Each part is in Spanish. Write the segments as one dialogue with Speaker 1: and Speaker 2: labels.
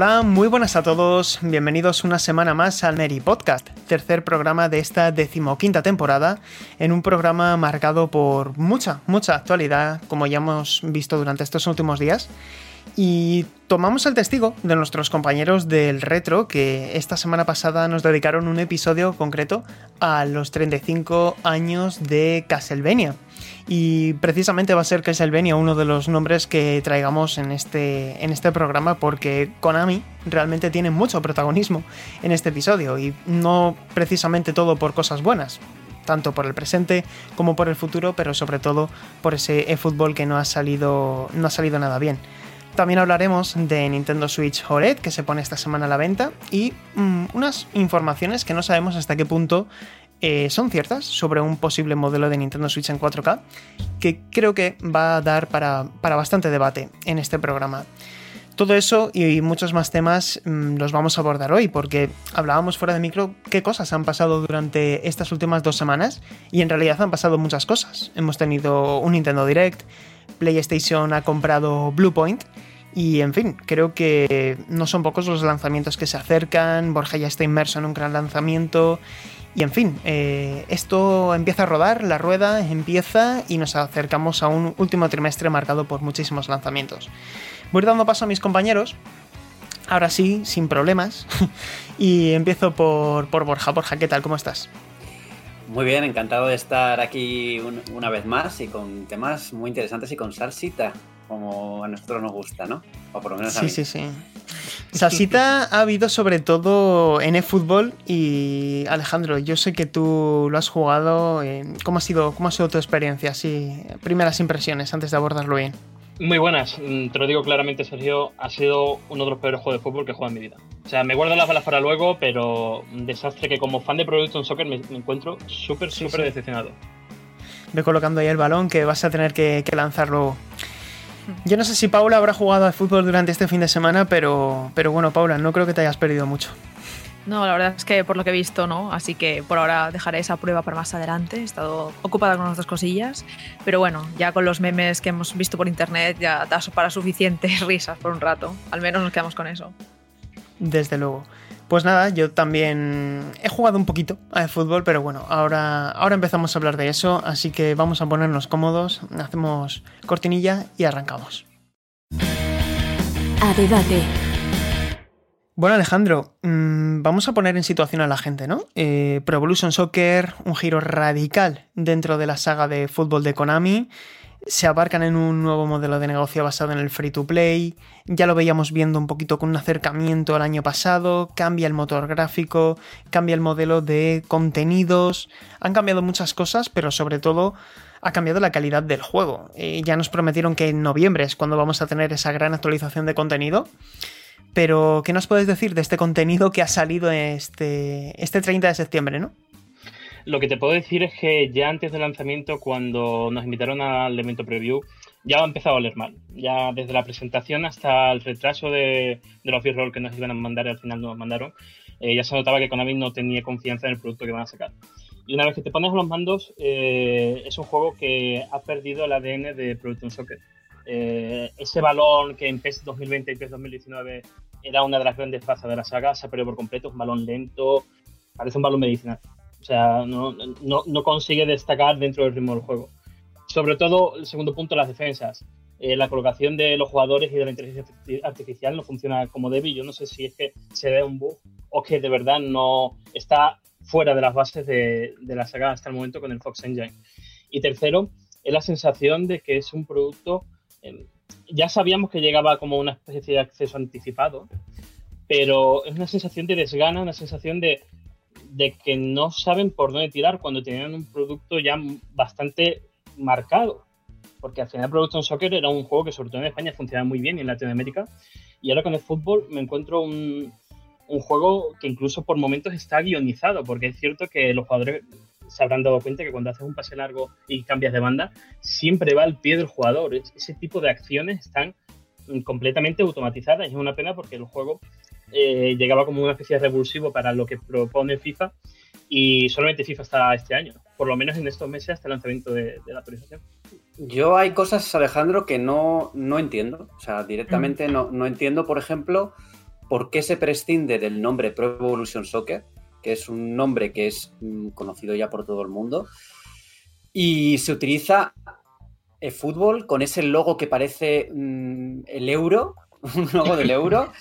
Speaker 1: Hola, muy buenas a todos, bienvenidos una semana más al Mary Podcast, tercer programa de esta decimoquinta temporada, en un programa marcado por mucha, mucha actualidad, como ya hemos visto durante estos últimos días. Y tomamos el testigo de nuestros compañeros del retro que esta semana pasada nos dedicaron un episodio concreto a los 35 años de Castlevania. Y precisamente va a ser Castlevania uno de los nombres que traigamos en este, en este programa porque Konami realmente tiene mucho protagonismo en este episodio y no precisamente todo por cosas buenas tanto por el presente como por el futuro, pero sobre todo por ese eFootball que no ha salido no ha salido nada bien. También hablaremos de Nintendo Switch OLED que se pone esta semana a la venta y mm, unas informaciones que no sabemos hasta qué punto eh, son ciertas sobre un posible modelo de Nintendo Switch en 4K que creo que va a dar para, bastante debate en este programa. Todo eso y muchos más temas mm, los vamos a abordar hoy porque hablábamos fuera de micro qué cosas han pasado durante estas últimas dos semanas y en realidad han pasado muchas cosas. Hemos tenido un Nintendo Direct, PlayStation ha comprado Bluepoint y en fin, creo que no son pocos los lanzamientos que se acercan, Borja ya está inmerso en un gran lanzamiento y en fin, eh, esto empieza a rodar, la rueda empieza y nos acercamos a un último trimestre marcado por muchísimos lanzamientos. Voy dando paso a mis compañeros, ahora sí, sin problemas, y empiezo por, por Borja. Borja, ¿qué tal? ¿Cómo estás?
Speaker 2: Muy bien, encantado de estar aquí una vez más y con temas muy interesantes y con salsita como a nosotros nos gusta, ¿no? O por lo menos a
Speaker 1: sí, Sí, sí, Salsita ha habido sobre todo en eFootball y Alejandro, yo sé que tú lo has jugado. Eh, ¿Cómo ha sido, cómo ha sido tu experiencia? Así, primeras impresiones antes de abordarlo bien.
Speaker 3: Muy buenas, mm, te lo digo claramente, Sergio, ha sido uno de los peores juegos de fútbol que he jugado en mi vida. O sea, me guardo las balas para luego, pero un desastre que como fan de Producto en Soccer me, encuentro súper, súper decepcionado.
Speaker 1: Ve colocando ahí el balón que vas a tener que, que lanzarlo. Yo no sé si Paula habrá jugado al fútbol durante este fin de semana, pero, pero bueno, Paula, no creo que te hayas perdido mucho.
Speaker 4: No, la verdad es que por lo que he visto, no. Así que por ahora dejaré esa prueba para más adelante. He estado ocupada con otras cosillas. Pero bueno, ya con los memes que hemos visto por internet, ya da para suficientes risas por un rato. Al menos nos quedamos con eso.
Speaker 1: Desde luego. Pues nada, yo también he jugado un poquito al fútbol, pero bueno, ahora, ahora empezamos a hablar de eso, así que vamos a ponernos cómodos, hacemos cortinilla y arrancamos.
Speaker 5: A debate.
Speaker 1: Bueno, Alejandro, mm, vamos a poner en situación a la gente, ¿no? Eh, Pro Evolution Soccer, un giro radical dentro de la saga de fútbol de Konami se abarcan en un nuevo modelo de negocio basado en el free to play, ya lo veíamos viendo un poquito con un acercamiento el año pasado, cambia el motor gráfico, cambia el modelo de contenidos, han cambiado muchas cosas, pero sobre todo ha cambiado la calidad del juego. Eh, ya nos prometieron que en noviembre es cuando vamos a tener esa gran actualización de contenido. Pero, ¿qué nos puedes decir de este contenido que ha salido este, este 30 de septiembre, no?
Speaker 3: Lo que te puedo decir es que ya antes del lanzamiento, cuando nos invitaron al evento preview, ya ha empezado a oler mal. Ya desde la presentación hasta el retraso de, los b que nos iban a mandar y al final nos mandaron, eh, ya se notaba que Konami no tenía confianza en el producto que van a sacar. Y una vez que te pones los mandos, eh, es un juego que ha perdido el ADN de Production Soccer. Eh, ese balón que en PES 2020 y PES 2019 era una de las grandes plazas de la saga, se ha perdido por completo, es un balón lento, parece un balón medicinal. O sea, no, no, consigue destacar dentro del ritmo del juego. Sobre todo, el segundo punto, las defensas. Eh, la colocación de los jugadores y de la inteligencia artificial no funciona como debe. Yo no sé si es que se ve un bug o que de verdad no está fuera de las bases de, de la saga hasta el momento con el Fox Engine. Y tercero, es la sensación de que es un producto. Em, ya sabíamos que llegaba como una especie de acceso anticipado, pero es una sensación de desgana, una sensación de de que no saben por dónde tirar cuando tenían un producto ya bastante marcado. porque al final Pro Soccer era un juego que sobre todo en España funcionaba muy bien y en Latinoamérica, y ahora con el fútbol me encuentro un, un juego que incluso por momentos está guionizado, porque es cierto que los jugadores se habrán dado cuenta que cuando haces un pase largo y cambias de banda, siempre va al pie del jugador. Ese tipo de acciones están completamente automatizadas. Es una pena porque el juego eh, llegaba como una especie de revulsivo para lo que propone FIFA y solamente FIFA está este año, por lo menos en estos meses hasta el lanzamiento de, la actualización.
Speaker 2: Yo hay cosas, Alejandro, que no, no entiendo. O sea, directamente mm. no, no entiendo, por ejemplo, por qué se prescinde del nombre Pro Evolution Soccer, que es un nombre que es mm, conocido ya por todo el mundo, y se utiliza el fútbol con ese logo que parece mm, el euro, un logo del euro,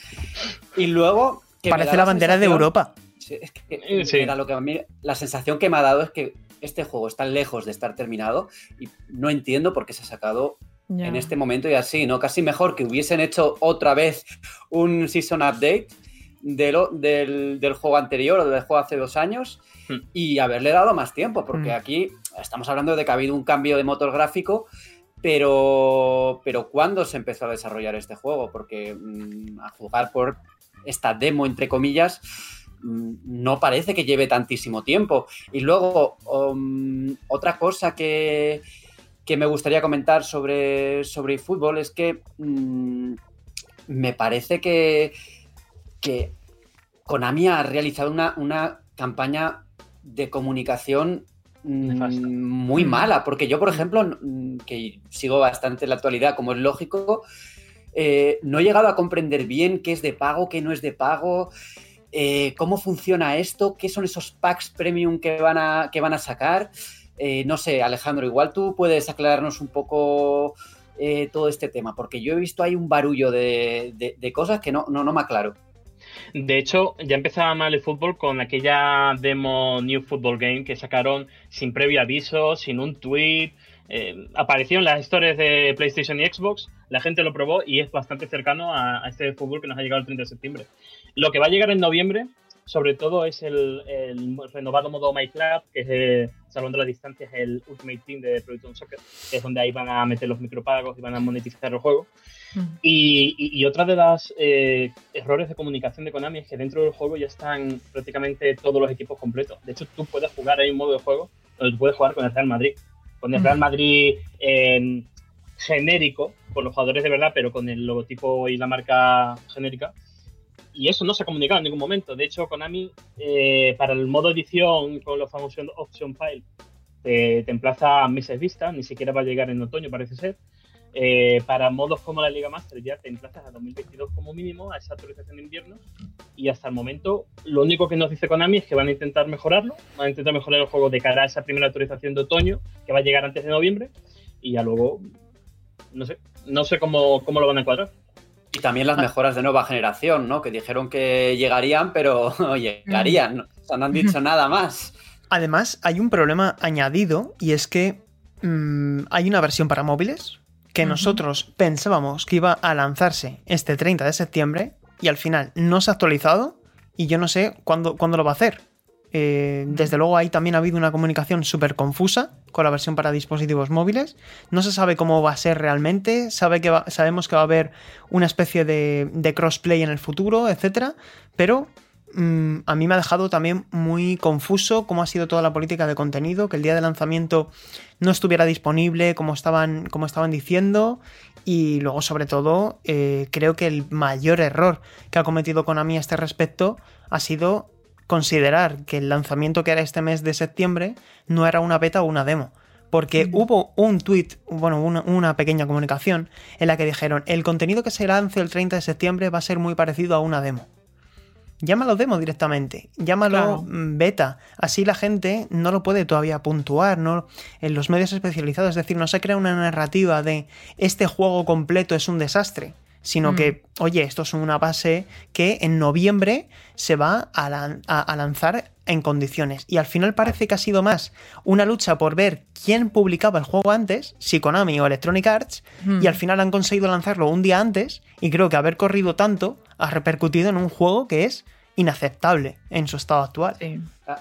Speaker 2: y luego...
Speaker 1: parece la, bandera de Europa.
Speaker 2: Es que, lo que a mí, la sensación que me ha dado es que este juego está lejos de estar terminado y no entiendo por qué se ha sacado en este momento y así, ¿no? Casi mejor que hubiesen hecho otra vez un season update del, del, juego anterior o del juego hace dos años hmm. y haberle dado más tiempo, porque hmm. aquí estamos hablando de que ha habido un cambio de motor gráfico, pero, pero ¿cuándo se empezó a desarrollar este juego? Porque mm, a jugar por esta demo, entre comillas, mm, no parece que lleve tantísimo tiempo. Y luego, um, otra cosa que, que, me gustaría comentar sobre, sobre fútbol es que mm, me parece que que Konami ha realizado una, campaña de comunicación mm, muy mm. mala, porque yo, por ejemplo, que sigo bastante la actualidad, como es lógico, eh, no he llegado a comprender bien qué es de pago, qué no es de pago, eh, cómo funciona esto, qué son esos packs premium que van a, que van a sacar. Eh, no sé, Alejandro, igual tú puedes aclararnos un poco todo este tema, porque yo he visto ahí un barullo de, cosas que no, no, no me aclaro.
Speaker 3: De hecho, ya empezaba mal el fútbol con aquella demo New Football Game que sacaron sin previo aviso, sin un tweet. Eh, apareció en las historias de PlayStation y Xbox, la gente lo probó y es bastante cercano a, este fútbol que nos ha llegado el 30 de septiembre. Lo que va a llegar en noviembre, sobre todo, es el, renovado modo My Club, que es, salvando las distancias, el Ultimate Team de Pro Soccer, que es donde ahí van a meter los micropagos y van a monetizar el juego. Y, otra de los eh, errores de comunicación de Konami es que dentro del juego ya están prácticamente todos los equipos completos. De hecho, tú puedes jugar, hay un modo de juego donde tú puedes jugar con el Real Madrid. Con el Real Madrid genérico, con los jugadores de verdad, pero con el logotipo y la marca genérica. Y eso no se ha comunicado en ningún momento. De hecho, Konami, eh, para el modo edición con los famosos Option File, te, te emplaza meses vista, ni siquiera va a llegar en otoño, parece ser. Eh, para modos como la Liga Master ya te emplazas a 2022 como mínimo, a esa actualización de invierno. Y hasta el momento, lo único que nos dice Konami es que van a intentar mejorarlo, van a intentar mejorar el juego de cara a esa primera actualización de otoño, que va a llegar antes de noviembre. Y ya luego, no sé, no sé cómo, cómo lo van a encuadrar.
Speaker 2: Y también las mejoras de nueva generación, ¿no? Que dijeron que llegarían, pero llegarían. Mm. O sea, no han dicho nada más.
Speaker 1: Además, hay un problema añadido y es que mm, hay una versión para móviles, que nosotros pensábamos que iba a lanzarse este 30 de septiembre y al final no se ha actualizado y yo no sé cuándo, cuándo lo va a hacer. Eh, desde luego ahí también ha habido una comunicación súper confusa con la versión para dispositivos móviles. No se sabe cómo va a ser realmente, sabe que sabemos que va a haber una especie de, de crossplay en el futuro, etc. Pero Mm, a mí me ha dejado también muy confuso cómo ha sido toda la política de contenido, que el día de lanzamiento no estuviera disponible como estaban, estaban diciendo. Y luego, sobre todo, eh, creo que el mayor error que ha cometido Konami a este respecto ha sido considerar que el lanzamiento que era este mes de septiembre no era una beta o una demo. Porque hubo un tweet, bueno, una, una, pequeña comunicación en la que dijeron, el contenido que se lance el 30 de septiembre va a ser muy parecido a una demo. Llámalo demo directamente, llámalo beta. Así la gente no lo puede todavía puntuar, ¿no? En los medios especializados, es decir, no se crea una narrativa de este juego completo es un desastre, sino que, mm. oye, esto es una base que en noviembre se va a, lanzar en condiciones. Y al final parece que ha sido más una lucha por ver quién publicaba el juego antes, si Konami o Electronic Arts, y mm. al final han conseguido lanzarlo un día antes, y creo que haber corrido tanto ha repercutido en un juego que es inaceptable en su estado actual.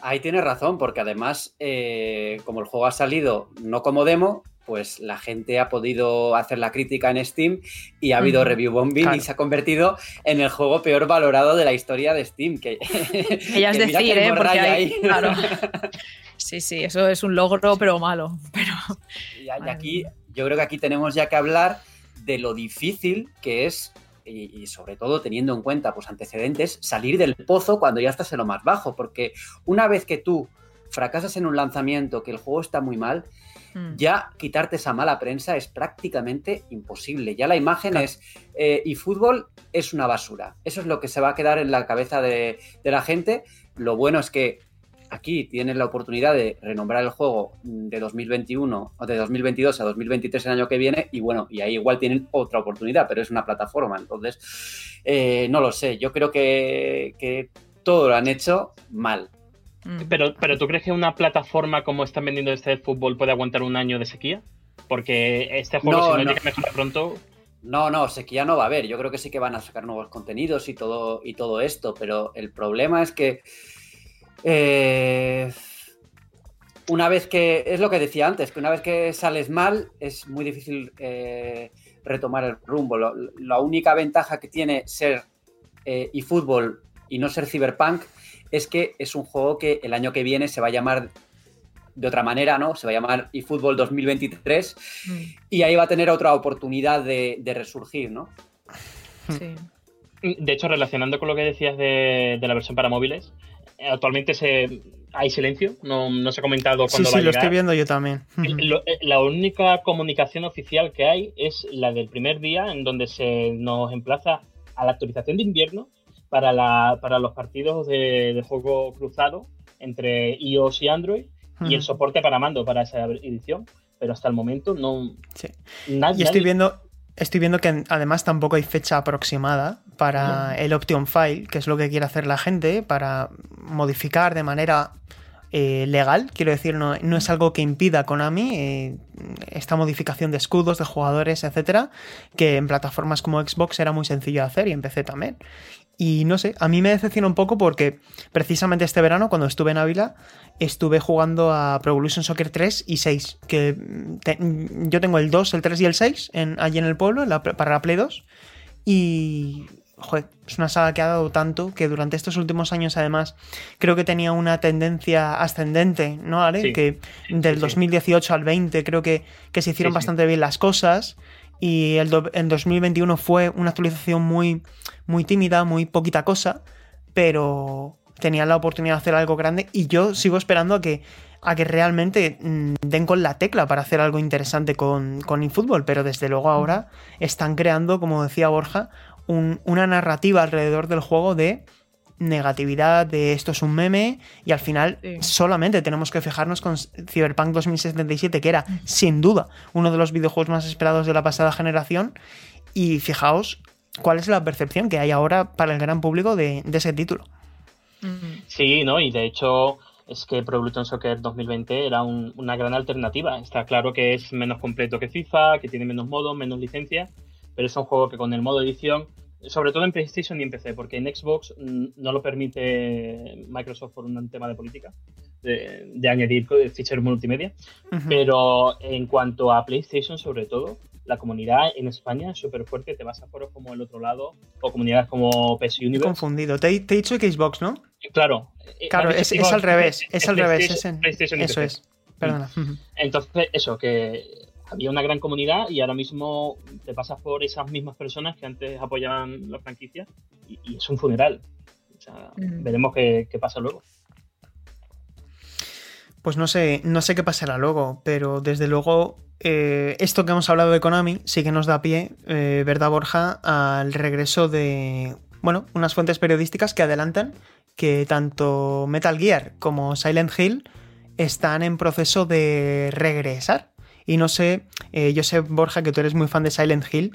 Speaker 2: Ahí tienes razón, porque además, eh, como el juego ha salido no como demo, pues la gente ha podido hacer la crítica en Steam y ha habido review bombing y se ha convertido en el juego peor valorado de la historia de Steam. Que,
Speaker 4: Ella es decir, ¿eh? Porque hay, claro. Sí, sí, eso es un logro, pero malo. Pero...
Speaker 2: Y, aquí, yo creo que aquí tenemos ya que hablar de lo difícil que es y, sobre todo teniendo en cuenta pues, antecedentes, salir del pozo cuando ya estás en lo más bajo, porque una vez que tú fracasas en un lanzamiento, que el juego está muy mal, mm. ya quitarte esa mala prensa es prácticamente imposible. Ya la imagen es, eh, y fútbol es una basura. Eso es lo que se va a quedar en la cabeza de, de la gente. Lo bueno es que aquí tienes la oportunidad de renombrar el juego de 2021 o de 2022 a 2023 el año que viene y bueno, y ahí igual tienen otra oportunidad, pero es una plataforma, entonces eh, no lo sé, yo creo que, todo lo han hecho mal.
Speaker 3: Mm. Pero, pero ¿tú crees que una plataforma como están vendiendo este fútbol puede aguantar un año de sequía? Porque este juego, si no, llega mejor pronto,
Speaker 2: no, no, sequía no va a haber. Yo creo que sí que van a sacar nuevos contenidos y todo, y todo esto, pero el problema es que eh, una vez que, es lo que decía antes, que una vez que sales mal es muy difícil eh, retomar el rumbo. la única ventaja que tiene ser eh, eFootball y no ser Cyberpunk es que es un juego que el año que viene se va a llamar de otra manera, ¿no? Se va a llamar eFootball 2023 mm. y ahí va a tener otra oportunidad de, resurgir, ¿no?
Speaker 3: Sí. De hecho, relacionando con lo que decías de la versión para móviles, actualmente se, hay silencio, no, se ha comentado cuándo
Speaker 1: sí, sí, lo estoy viendo yo también.
Speaker 3: Eh, la única comunicación oficial que hay es la del primer día, en donde se nos emplaza a la actualización de invierno para, la, para los partidos de, juego cruzado entre iOS y Android y el soporte para mando para esa edición. Pero hasta el momento no.
Speaker 1: Sí. y estoy viendo Estoy viendo que además tampoco hay fecha aproximada para el Option File, que es lo que quiere hacer la gente, para modificar de manera eh, legal, quiero decir, no, es algo que impida a Konami eh, esta modificación de escudos, de jugadores, etcétera, que en plataformas como Xbox era muy sencillo de hacer y en PC también. Y no sé, a mí me decepciona un poco porque precisamente este verano, cuando estuve en Ávila, estuve jugando a Pro Evolution Soccer 3 y 6. Que yo tengo el 2, el 3 y el 6 en, allí en el pueblo, para la Play 2. Y. Joder, es una saga que ha dado tanto que durante estos últimos años, además, creo que tenía una tendencia ascendente, ¿no, Ale? que del 2018 al 20 creo que, que se hicieron bastante bien las cosas. Y el, el 2021 fue una actualización muy muy tímida, muy poquita cosa, pero tenía la oportunidad de hacer algo grande y yo sigo esperando a que, a que realmente mm, den con la tecla para hacer algo interesante con, con eFootball, pero desde luego ahora están creando, como decía Borja, una narrativa alrededor del juego de negatividad, de esto es un meme, y al final solamente tenemos que fijarnos con Cyberpunk 2077, que era sin duda uno de los videojuegos más esperados de la pasada generación, y fijaos cuál es la percepción que hay ahora para el gran público de, ese título.
Speaker 3: Sí, ¿no? Y de hecho es que Pro Evolution Soccer 2020 era una gran alternativa. Está claro que es menos completo que FIFA, que tiene menos modos, menos licencias, pero es un juego que con el modo edición, sobre todo en PlayStation y en PC, porque en Xbox no lo permite Microsoft por un tema de política, de, añadir ficheros multimedia, pero en cuanto a PlayStation sobre todo, la comunidad en España es súper fuerte, te vas a foros como el otro lado, o comunidades como PS Universe.
Speaker 1: Confundido, te, he dicho Xbox, ¿no?
Speaker 3: Claro.
Speaker 1: Eh, claro, es, al revés, es, al revés. eso es, perdona.
Speaker 3: Entonces, eso, que había una gran comunidad y ahora mismo te pasas por esas mismas personas que antes apoyaban la franquicia y, es un funeral. O sea, veremos qué, qué pasa luego.
Speaker 1: Pues no sé, no sé qué pasará luego, pero desde luego eh, esto que hemos hablado de Konami sí que nos da pie, eh, ¿verdad, Borja?, al regreso de, bueno, unas fuentes periodísticas que adelantan que tanto Metal Gear como Silent Hill están en proceso de regresar. Y no sé, eh, yo sé, Borja, que tú eres muy fan de Silent Hill.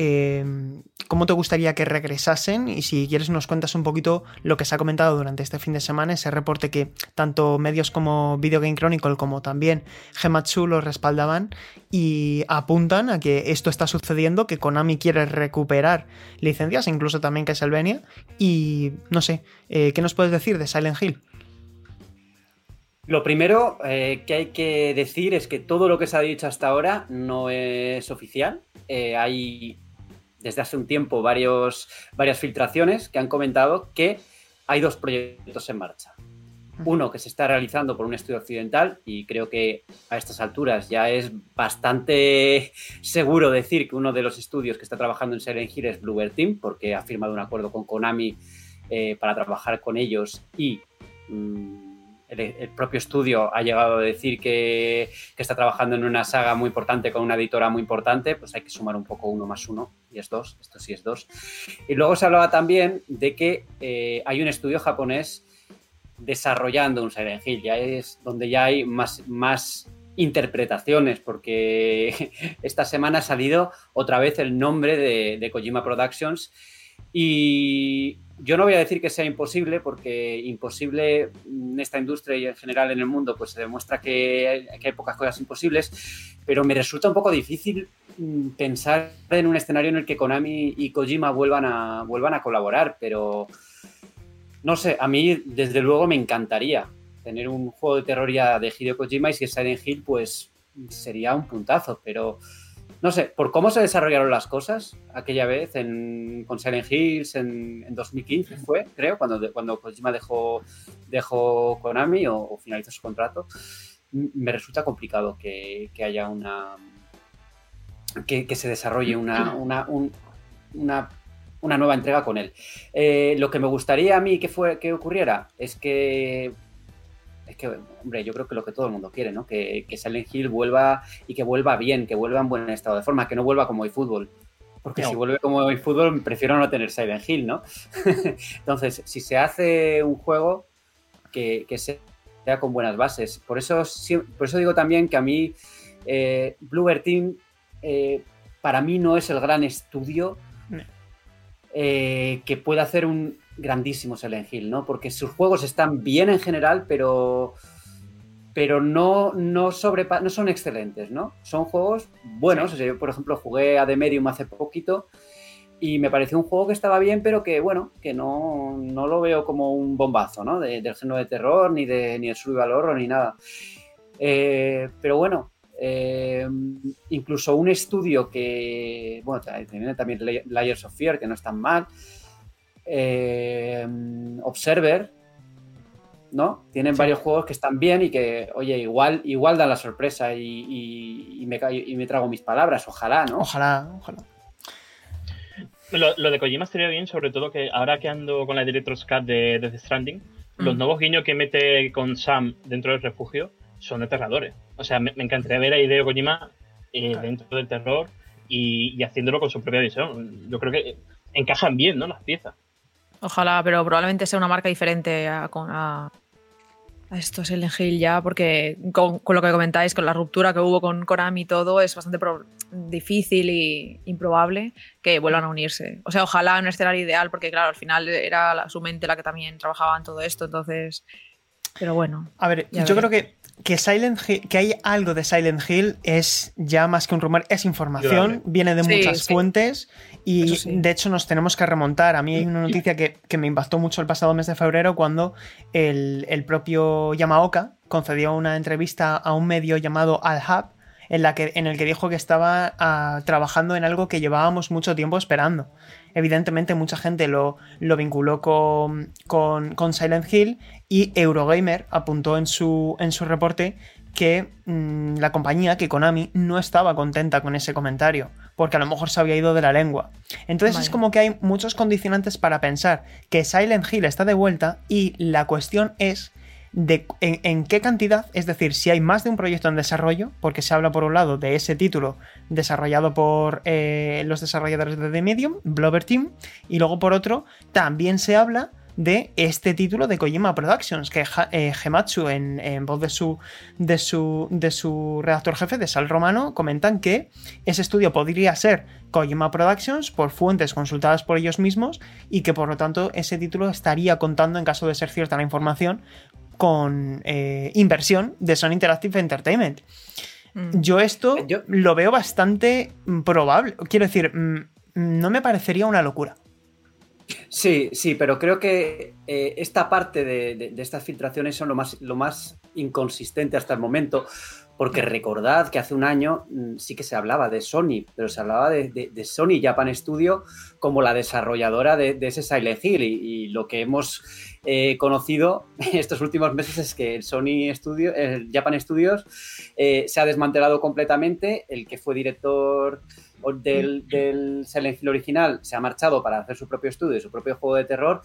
Speaker 1: Em, cómo te gustaría que regresasen y si quieres nos cuentas un poquito lo que se ha comentado durante este fin de semana, ese reporte que tanto medios como Video Game Chronicle como también Gematsu lo respaldaban y apuntan a que esto está sucediendo, que Konami quiere recuperar licencias, incluso también Castlevania y no sé, eh, ¿qué nos puedes decir de Silent Hill?
Speaker 2: Lo primero eh, que hay que decir es que todo lo que se ha dicho hasta ahora no es oficial. Eh, hay desde hace un tiempo varios, varias filtraciones que han comentado que hay dos proyectos en marcha. Uno que se está realizando por un estudio occidental y creo que a estas alturas ya es bastante seguro decir que uno de los estudios que está trabajando en Silent Hill es Bluebird Team porque ha firmado un acuerdo con Konami eh, para trabajar con ellos y mm, el, propio estudio ha llegado a decir que, está trabajando en una saga muy importante con una editora muy importante, pues hay que sumar un poco uno más uno, y es dos, esto sí es dos. Y luego se hablaba también de que eh, hay un estudio japonés desarrollando un Silent Hill, ya es donde ya hay más, interpretaciones, porque esta semana ha salido otra vez el nombre de, de Kojima Productions y yo no voy a decir que sea imposible, porque imposible en esta industria y en general en el mundo, pues se demuestra que hay, pocas cosas imposibles, pero me resulta un poco difícil mm, pensar en un escenario en el que Konami y Kojima vuelvan a, vuelvan a colaborar, pero no sé, a mí desde luego me encantaría tener un juego de terror ya de Hideo Kojima y si es Silent Hill, pues sería un puntazo, pero no sé, por cómo se desarrollaron las cosas aquella vez en, con Silent Hills en, 2015 fue, creo, cuando, cuando Kojima dejó, dejó Konami o, finalizó su contrato, me resulta complicado que, haya una... Que, se desarrolle una, una, una, nueva entrega con él. Eh, lo que me gustaría a mí que, fue, que ocurriera es que es que, hombre, yo creo que lo que todo el mundo quiere, ¿no? Que, que Silent Hill vuelva y que vuelva bien, que vuelva en buen estado de forma, que no vuelva como fútbol Porque si vuelve como fútbol prefiero no tener Silent Hill, ¿no? Entonces, si se hace un juego que, sea con buenas bases. Por eso, por eso digo también que a mí eh, Bluebird Team eh, para mí no es el gran estudio eh, que pueda hacer un, grandísimo Silent Hill, ¿no? Porque sus juegos están bien en general, pero, pero no, no, no son excelentes, ¿no? Son juegos buenos. yo, por ejemplo, jugué a The Medium hace poquito y me pareció un juego que estaba bien, pero que, bueno, que no, no lo veo como un bombazo, ¿no? del género de terror, ni, de, ni el survival horror, ni nada. Eh, pero bueno, eh, incluso un estudio que, bueno, tiene también Layers of Fear, que no es tan mal. Eh, Observer, ¿no? Tienen varios juegos que están bien y que, oye, igual, igual dan la sorpresa y, me, y me trago mis palabras, ojalá, ¿no?
Speaker 1: Ojalá, ojalá.
Speaker 3: Lo, de Kojima estaría bien, sobre todo que ahora que ando con la Director's Cut de, The Stranding, los mm. nuevos guiños que mete con Sam dentro del refugio son aterradores. O sea, me, encantaría ver a Hideo Kojima eh, dentro del terror y, haciéndolo con su propia visión. Yo creo que encajan bien, ¿no? Las piezas.
Speaker 4: Ojalá, pero probablemente sea una marca diferente a, a, esto es el Hill ya, porque con, lo que comentáis, con la ruptura que hubo con Konami y todo, es bastante difícil y improbable que vuelvan a unirse. O sea, ojalá en un escenario ideal, porque claro, al final era su mente la que también trabajaba en todo esto, entonces... Pero bueno.
Speaker 1: A ver, yo creo que que Silent que hay algo de Silent Hill es ya más que un rumor, es información, viene de muchas fuentes y de hecho nos tenemos que remontar. A mí hay una noticia que, me impactó mucho el pasado mes de febrero cuando el, propio Yamaoka concedió una entrevista a un medio llamado Al Hub en, la que, en el que dijo que estaba ah, trabajando en algo que llevábamos mucho tiempo esperando. Evidentemente mucha gente lo, lo vinculó con, con, Silent Hill y Eurogamer apuntó en su, en su reporte que mm, la compañía, que Konami, no estaba contenta con ese comentario, porque a lo mejor se había ido de la lengua. Entonces es como que hay muchos condicionantes para pensar que Silent Hill está de vuelta y la cuestión es de en, qué cantidad, es decir, si hay más de un proyecto en desarrollo, porque se habla por un lado de ese título desarrollado por eh, los desarrolladores de The Medium, Blover Team, y luego por otro también se habla de este título de Kojima Productions, que eh, Gematsu, en, voz de su, de, su, de su redactor jefe, de Sal Romano, comentan que ese estudio podría ser Kojima Productions por fuentes consultadas por ellos mismos y que por lo tanto ese título estaría contando, en caso de ser cierta la información, con eh, inversión de Sony Interactive Entertainment. Mm. Yo esto lo veo bastante probable. Quiero decir, mm, no me parecería una locura.
Speaker 2: Sí, sí, pero creo que eh, esta parte de, estas filtraciones son lo más, lo más inconsistente hasta el momento, porque recordad que hace un año mm, sí que se hablaba de Sony, pero se hablaba de, Sony Japan Studio como la desarrolladora de, ese Silent Hill. Y, lo que hemos eh, conocido estos últimos meses es que el Sony Studio, el Japan Studios, eh, se ha desmantelado completamente. El que fue director del, del Silent Hill original se ha marchado para hacer su propio estudio, su propio juego de terror.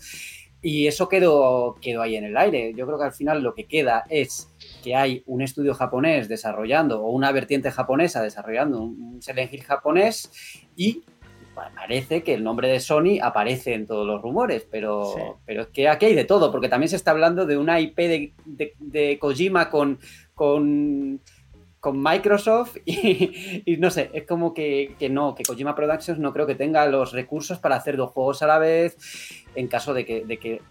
Speaker 2: Y eso quedó, quedó ahí en el aire. Yo creo que al final lo que queda es que hay un estudio japonés desarrollando o una vertiente japonesa desarrollando un Silent Hill japonés y parece que el nombre de Sony aparece en todos los rumores, pero, pero es que aquí hay de todo, porque también se está hablando de una IP de, Kojima con, con, con Microsoft y, no sé, es como que, no, que Kojima Productions no creo que tenga los recursos para hacer dos juegos a la vez en caso de que, de que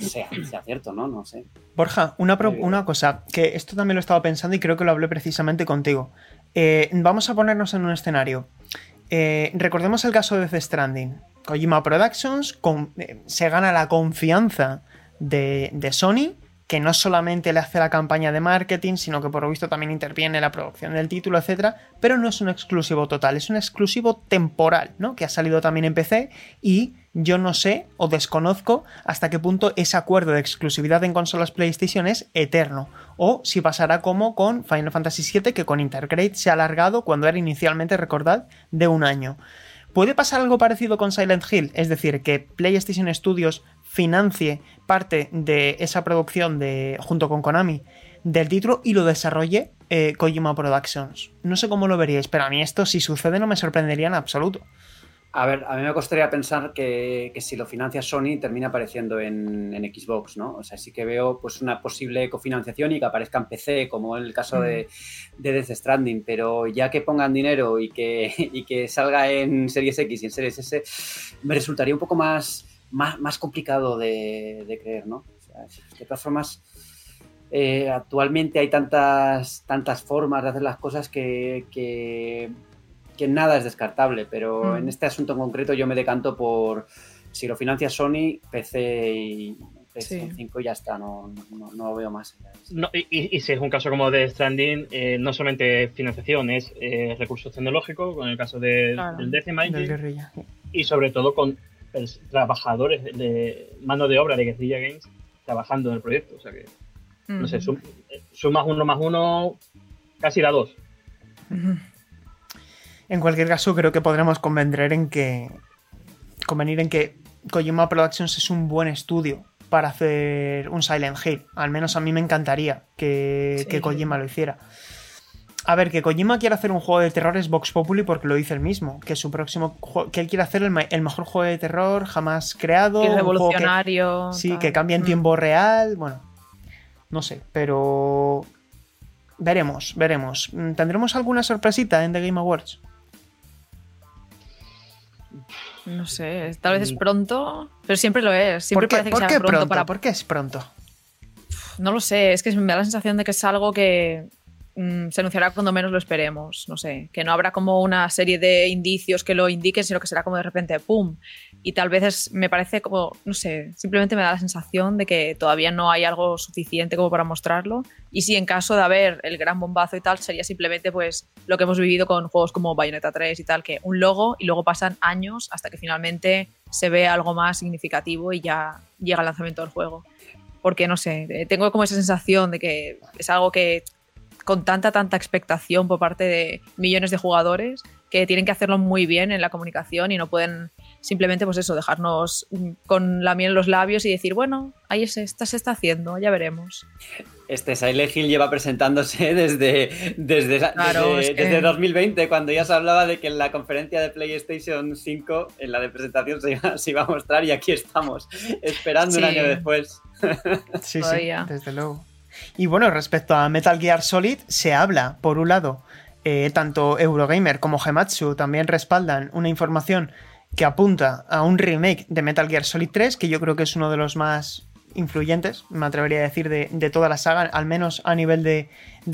Speaker 2: sea, cierto, ¿no? No sé.
Speaker 1: Borja, una, una cosa, que esto también lo estaba pensando y creo que lo hablé precisamente contigo. Eh, vamos a ponernos en un escenario. Eh, recordemos el caso de The Stranding. Kojima Productions eh, se gana la confianza de, de Sony que no solamente le hace la campaña de marketing, sino que por lo visto también interviene en la producción del título, etc. Pero no es un exclusivo total, es un exclusivo temporal, ¿no? Que ha salido también en PC y yo no sé o desconozco hasta qué punto ese acuerdo de exclusividad en consolas PlayStation es eterno, o si pasará como con Final Fantasy VII, que con Intergrade se ha alargado cuando era inicialmente, recordad, de un año. ¿Puede pasar algo parecido con Silent Hill? Es decir, que PlayStation Studios financie parte de esa producción de, junto con Konami del título y lo desarrolle eh, Kojima Productions. No sé cómo lo veríais, pero a mí esto si sucede no me sorprendería en absoluto.
Speaker 2: A ver, a mí me costaría pensar que, si lo financia Sony termina apareciendo en, Xbox, ¿no? O sea, sí que veo pues una posible cofinanciación y que aparezca en PC, como en el caso de, mm. de Death Stranding, pero ya que pongan dinero y que, y que salga en Series X y en Series S, me resultaría un poco más más, complicado de, creer, ¿no? de todas formas, eh, actualmente hay tantas, tantas formas de hacer las cosas que, que, nada es descartable, pero mm. en este asunto en concreto yo me decanto por si lo financia Sony, PC y PS5 ya está, no, lo veo más.
Speaker 3: y, si es un caso como de Stranding, eh, no solamente financiación, es eh, recursos tecnológicos, con el caso de, del Decima, y sobre todo con trabajadores de mano de obra de Guerrilla Games trabajando en el proyecto. O sea que, no sé, sumas uno más uno, casi da dos.
Speaker 1: En cualquier caso, creo que podremos convenir en que convenir en que Kojima Productions es un buen estudio para hacer un Silent Hill. Al menos a mí me encantaría que, que Kojima lo hiciera. A ver, que Kojima quiere hacer un juego de terror es Vox Populi porque lo dice él mismo. Que su próximo que él quiere hacer el, mejor juego de terror jamás creado.
Speaker 4: Que revolucionario.
Speaker 1: sí, que cambia en mm. tiempo real. Bueno, no sé, pero. Veremos, veremos. ¿Tendremos alguna sorpresita en The Game Awards?
Speaker 4: No sé, tal vez es mm. pronto, pero siempre lo es. Siempre parece que sea pronto, para.
Speaker 1: ¿Por qué es pronto?
Speaker 4: No lo sé, es que me da la sensación de que es algo que Mm, se anunciará cuando menos lo esperemos. No sé, que no habrá como una serie de indicios que lo indiquen, sino que será como de repente ¡pum! Y tal vez me parece como, no sé, simplemente me da la sensación de que todavía no hay algo suficiente como para mostrarlo. Y si en caso de haber el gran bombazo y tal, sería simplemente pues lo que hemos vivido con juegos como Bayonetta 3 y tal, que un logo y luego pasan años hasta que finalmente se ve algo más significativo y ya llega el lanzamiento del juego porque no sé, tengo como esa sensación de que es algo que con tanta, tanta expectación por parte de millones de jugadores que tienen que hacerlo muy bien en la comunicación y no pueden simplemente, pues eso, dejarnos con la miel en los labios y decir, bueno, ahí se está, se está haciendo, ya veremos.
Speaker 2: Este Silent Hill lleva presentándose desde, desde, desde, 2020, cuando ya se hablaba de que en la conferencia de PlayStation 5, en la de presentación, se iba, a mostrar y aquí estamos, esperando un año después.
Speaker 1: Sí, sí, desde luego. Y bueno, respecto a Metal Gear Solid, se habla, por un lado, eh, tanto Eurogamer como Gematsu también respaldan una información que apunta a un remake de Metal Gear Solid 3, que yo creo que es uno de los más influyentes, me atrevería a decir, de, toda la saga, al menos a nivel de,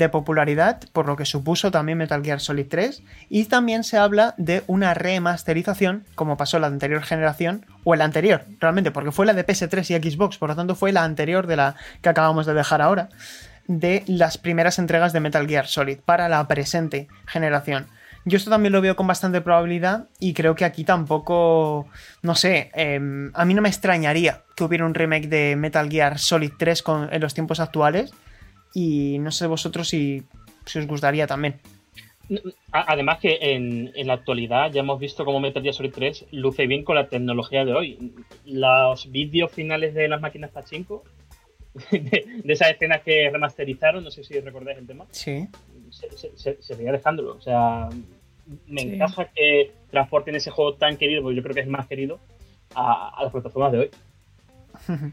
Speaker 1: popularidad, por lo que supuso también Metal Gear Solid 3. Y también se habla de una remasterización, como pasó en la anterior generación, o el anterior, realmente, porque fue la de PS3 y Xbox, por lo tanto fue la anterior de la que acabamos de dejar ahora de las primeras entregas de Metal Gear Solid para la presente generación. Yo esto también lo veo con bastante probabilidad y creo que aquí tampoco, no sé, em, a mí no me extrañaría que hubiera un remake de Metal Gear Solid 3 con, en los tiempos actuales y no sé vosotros si, os gustaría también.
Speaker 3: Además que en, la actualidad ya hemos visto cómo Metal Gear Solid 3 luce bien con la tecnología de hoy. Los vídeos finales de las máquinas Pachinko, de, de esas escenas que remasterizaron, no sé si recordáis el tema.
Speaker 1: Sí
Speaker 3: se, se, veía dejándolo. O sea, me encaja que transporten ese juego tan querido, porque yo creo que es más querido, a, las plataformas de hoy.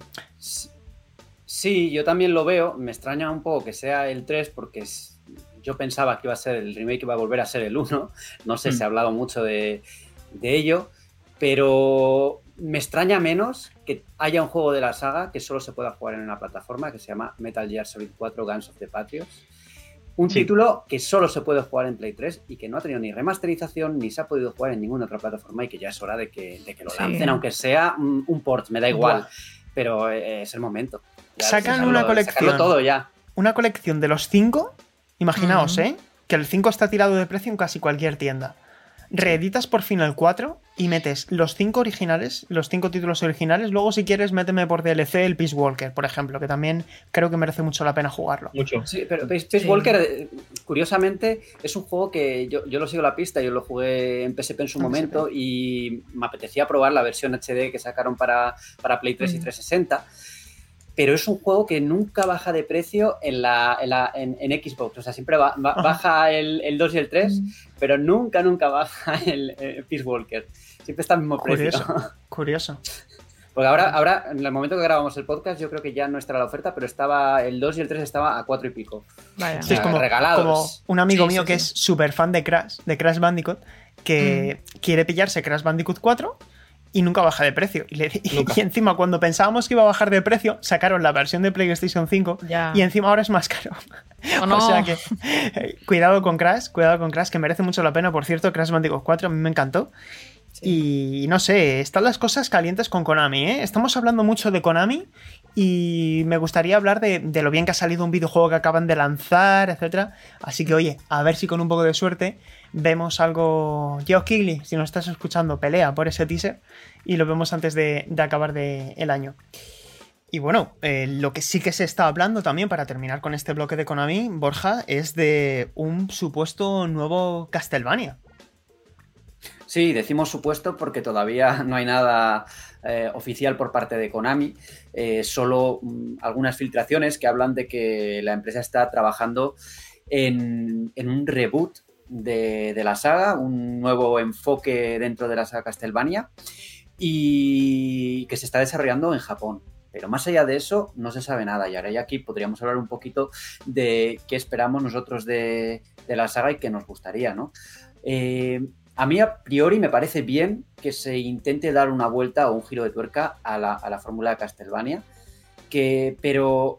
Speaker 2: Sí, yo también lo veo. Me extraña un poco que sea el 3 porque yo pensaba que iba a ser el remake, iba a volver a ser el 1. No sé, se ha mm. hablado mucho de, de, ello. Pero me extraña menos que haya un juego de la saga que solo se pueda jugar en una plataforma que se llama Metal Gear Solid 4 Guns of the Patriots. Un título que solo se puede jugar en Play 3 y que no ha tenido ni remasterización ni se ha podido jugar en ninguna otra plataforma y que ya es hora de que, lo lancen, aunque sea un, port, me da igual, pero eh, es el momento.
Speaker 1: Sacan una colección.
Speaker 2: todo ya.
Speaker 1: Una colección de los cinco, imaginaos, ¿eh? Que el 5 está tirado de precio en casi cualquier tienda reeditas por fin el 4 y metes los 5 originales, los 5 títulos originales. Luego, si quieres, méteme por DLC el Peace Walker, por ejemplo, que también creo que merece mucho la pena jugarlo.
Speaker 3: Mucho.
Speaker 2: Sí, pero Peace Walker, eh, curiosamente, es un juego que yo, lo sigo la pista, yo lo jugué en PSP en su momento y me apetecía probar la versión HD que sacaron para, para Play 3 y 360 pero es un juego que nunca baja de precio en, la, en, Xbox. O sea, siempre baja el, 2 y el 3, pero nunca, nunca baja el, Peace Walker. Siempre está al mismo precio.
Speaker 1: Curioso.
Speaker 2: Porque ahora, ahora, en el momento que grabamos el podcast, yo creo que ya no estará la oferta, pero estaba el 2 y el 3 estaba a 4 y pico.
Speaker 1: Vaya. es como, regalados. un amigo mío que es súper fan de Crash, de Crash Bandicoot, que mm. quiere pillarse Crash Bandicoot 4 y nunca baja de precio. Y, encima, cuando pensábamos que iba a bajar de precio, sacaron la versión de PlayStation 5 y encima ahora es más caro. Oh, o sea que, eh, cuidado con Crash, cuidado con Crash, que merece mucho la pena. Por cierto, Crash Bandicoot 4 a mí me encantó. Y no sé, están las cosas calientes con Konami, ¿eh? Estamos hablando mucho de Konami y me gustaría hablar de, de, lo bien que ha salido un videojuego que acaban de lanzar, etc. Así que, oye, a ver si con un poco de suerte vemos algo. Geoff Kigley, si nos estás escuchando, pelea por ese teaser y lo vemos antes de, acabar el año. Y bueno, eh, lo que sí que se está hablando también para terminar con este bloque de Konami, Borja, es de un supuesto nuevo Castlevania.
Speaker 2: Sí, decimos supuesto porque todavía no hay nada eh, oficial por parte de Konami, eh, solo mm, algunas filtraciones que hablan de que la empresa está trabajando en, en un reboot de, la saga, un nuevo enfoque dentro de la saga Castlevania y que se está desarrollando en Japón. Pero más allá de eso, no se sabe nada. Y ahora ya aquí podríamos hablar un poquito de qué esperamos nosotros de, la saga y qué nos gustaría, ¿no? Eh, a mí a priori me parece bien que se intente dar una vuelta o un giro de tuerca a la, a la fórmula de Castlevania, que, pero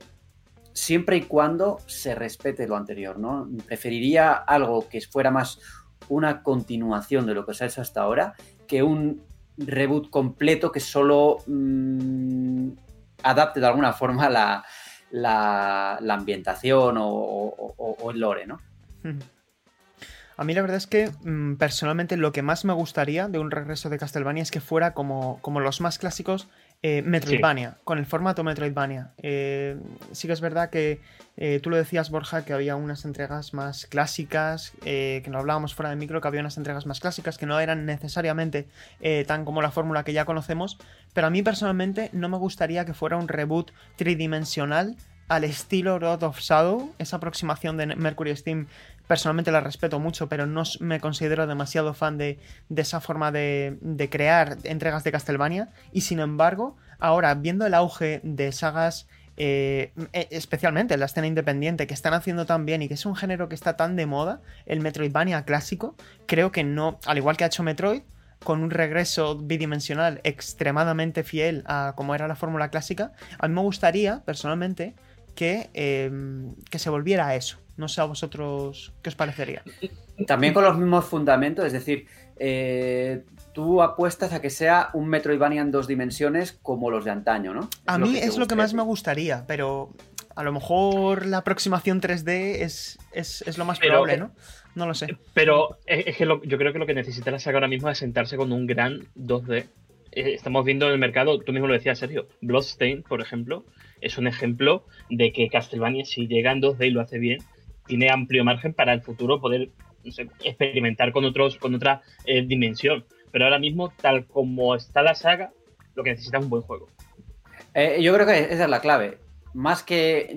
Speaker 2: siempre y cuando se respete lo anterior, ¿no? Preferiría algo que fuera más una continuación de lo que se ha hecho hasta ahora que un reboot completo que solo mm, adapte de alguna forma la, ambientación o, el lore, ¿no?
Speaker 1: A mí la verdad es que mm, personalmente lo que más me gustaría de un regreso de Castlevania es que fuera como, como los más clásicos eh, Metroidvania, con el formato Metroidvania. Eh, sí que es verdad que eh, tú lo decías, Borja, que había unas entregas más clásicas, que no hablábamos fuera de micro, que había unas entregas más clásicas que no eran necesariamente tan como la fórmula que ya conocemos, pero a mí personalmente no me gustaría que fuera un reboot tridimensional al estilo God of Shadow, esa aproximación de Mercury Steam personalmente la respeto mucho, pero no me considero demasiado fan de, esa forma de, crear entregas de Castlevania. Y sin embargo, ahora viendo el auge de sagas, eh, e, especialmente en la escena independiente, que están haciendo tan bien y que es un género que está tan de moda, el Metroidvania clásico, creo que no, al igual que ha hecho Metroid, con un regreso bidimensional extremadamente fiel a como era la fórmula clásica, a mí me gustaría, personalmente, que, em, que se volviera a eso. No sé a vosotros qué os parecería.
Speaker 2: También con los mismos fundamentos, es decir, eh, tú apuestas a que sea un Metroidvania en dos dimensiones como los de antaño, ¿no?
Speaker 1: a mí es lo que más me gustaría, pero A lo mejor la aproximación 3D es, es, lo más probable, ¿no? No lo sé.
Speaker 3: Pero es, que yo creo que lo que necesita la saga ahora mismo es sentarse con un gran 2D. Eh, estamos viendo en el mercado, tú mismo lo decías, Sergio, Bloodstain, por ejemplo, es un ejemplo de que Castlevania, si llega en 2D y lo hace bien, tiene amplio margen para el futuro poder experimentar con, otros, con otra eh, dimensión. Pero ahora mismo, tal como está la saga, lo que necesita es un buen juego.
Speaker 2: Eh, yo creo que esa es la clave. Más que,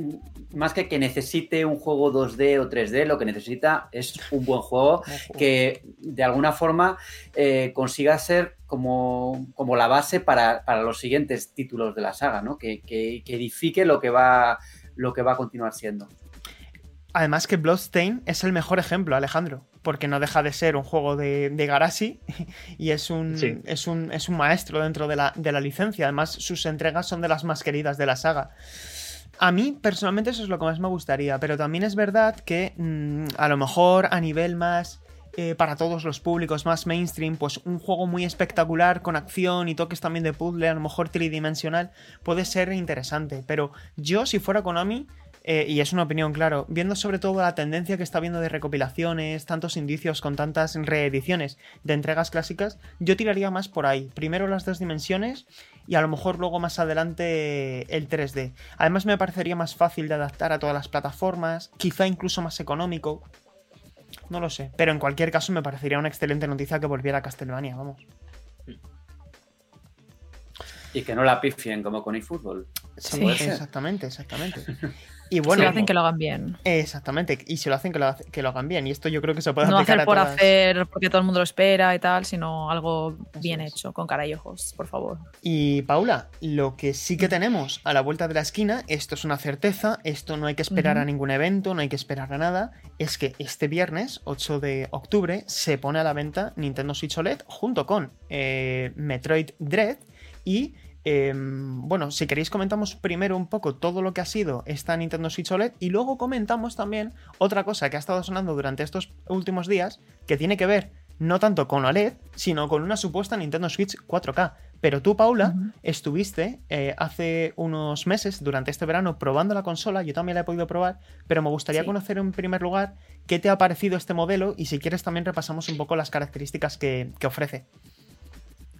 Speaker 2: más que que necesite un juego 2D o 3D, lo que necesita es un buen juego que de alguna forma eh, consiga ser como, como la base para, los siguientes títulos de la saga, ¿no? Que, que, que edifique lo que va lo que va a continuar siendo.
Speaker 1: Además que Bloodstain es el mejor ejemplo, Alejandro, porque no deja de ser un juego de, de Garashi y es un, es, un, es un, maestro dentro de la, de la, licencia. Además, sus entregas son de las más queridas de la saga. A mí, personalmente, eso es lo que más me gustaría, pero también es verdad que mm, a lo mejor a nivel más... Eh, para todos los públicos más mainstream, pues un juego muy espectacular con acción y toques también de puzzle, a lo mejor tridimensional, puede ser interesante. Pero yo, si fuera Konami, eh, y es una opinión, claro, viendo sobre todo la tendencia que está viendo de recopilaciones, tantos indicios con tantas reediciones de entregas clásicas, yo tiraría más por ahí. Primero las dos dimensiones y a lo mejor luego más adelante el 3D. Además me parecería más fácil de adaptar a todas las plataformas, quizá incluso más económico. No lo sé, pero en cualquier caso me parecería una excelente noticia que volviera a Castlevania, vamos.
Speaker 2: Y que no la pifien como con eFootball.
Speaker 1: Sí, exactamente, exactamente.
Speaker 4: Y bueno, si lo hacen que lo hagan bien.
Speaker 1: Exactamente, y si lo hacen que lo, que lo hagan bien. Y esto yo creo que se puede
Speaker 4: no
Speaker 1: hacer
Speaker 4: por hacer porque todo el mundo lo espera y tal, sino algo bien hecho, con cara y ojos, por favor.
Speaker 1: Y Paula, lo que sí que tenemos a la vuelta de la esquina, esto es una certeza, esto no hay que esperar a ningún evento, no hay que esperar a nada, es que este viernes, 8 de octubre, se pone a la venta Nintendo Switch OLED junto con eh, Metroid Dread y Em, bueno, si queréis comentamos primero un poco todo lo que ha sido esta Nintendo Switch OLED y luego comentamos también otra cosa que ha estado sonando durante estos últimos días que tiene que ver no tanto con OLED, sino con una supuesta Nintendo Switch 4K. Pero tú, Paula, estuviste eh, hace unos meses, durante este verano, probando la consola, yo también la he podido probar, pero me gustaría conocer en primer lugar qué te ha parecido este modelo y si quieres también repasamos un poco las características que ofrece.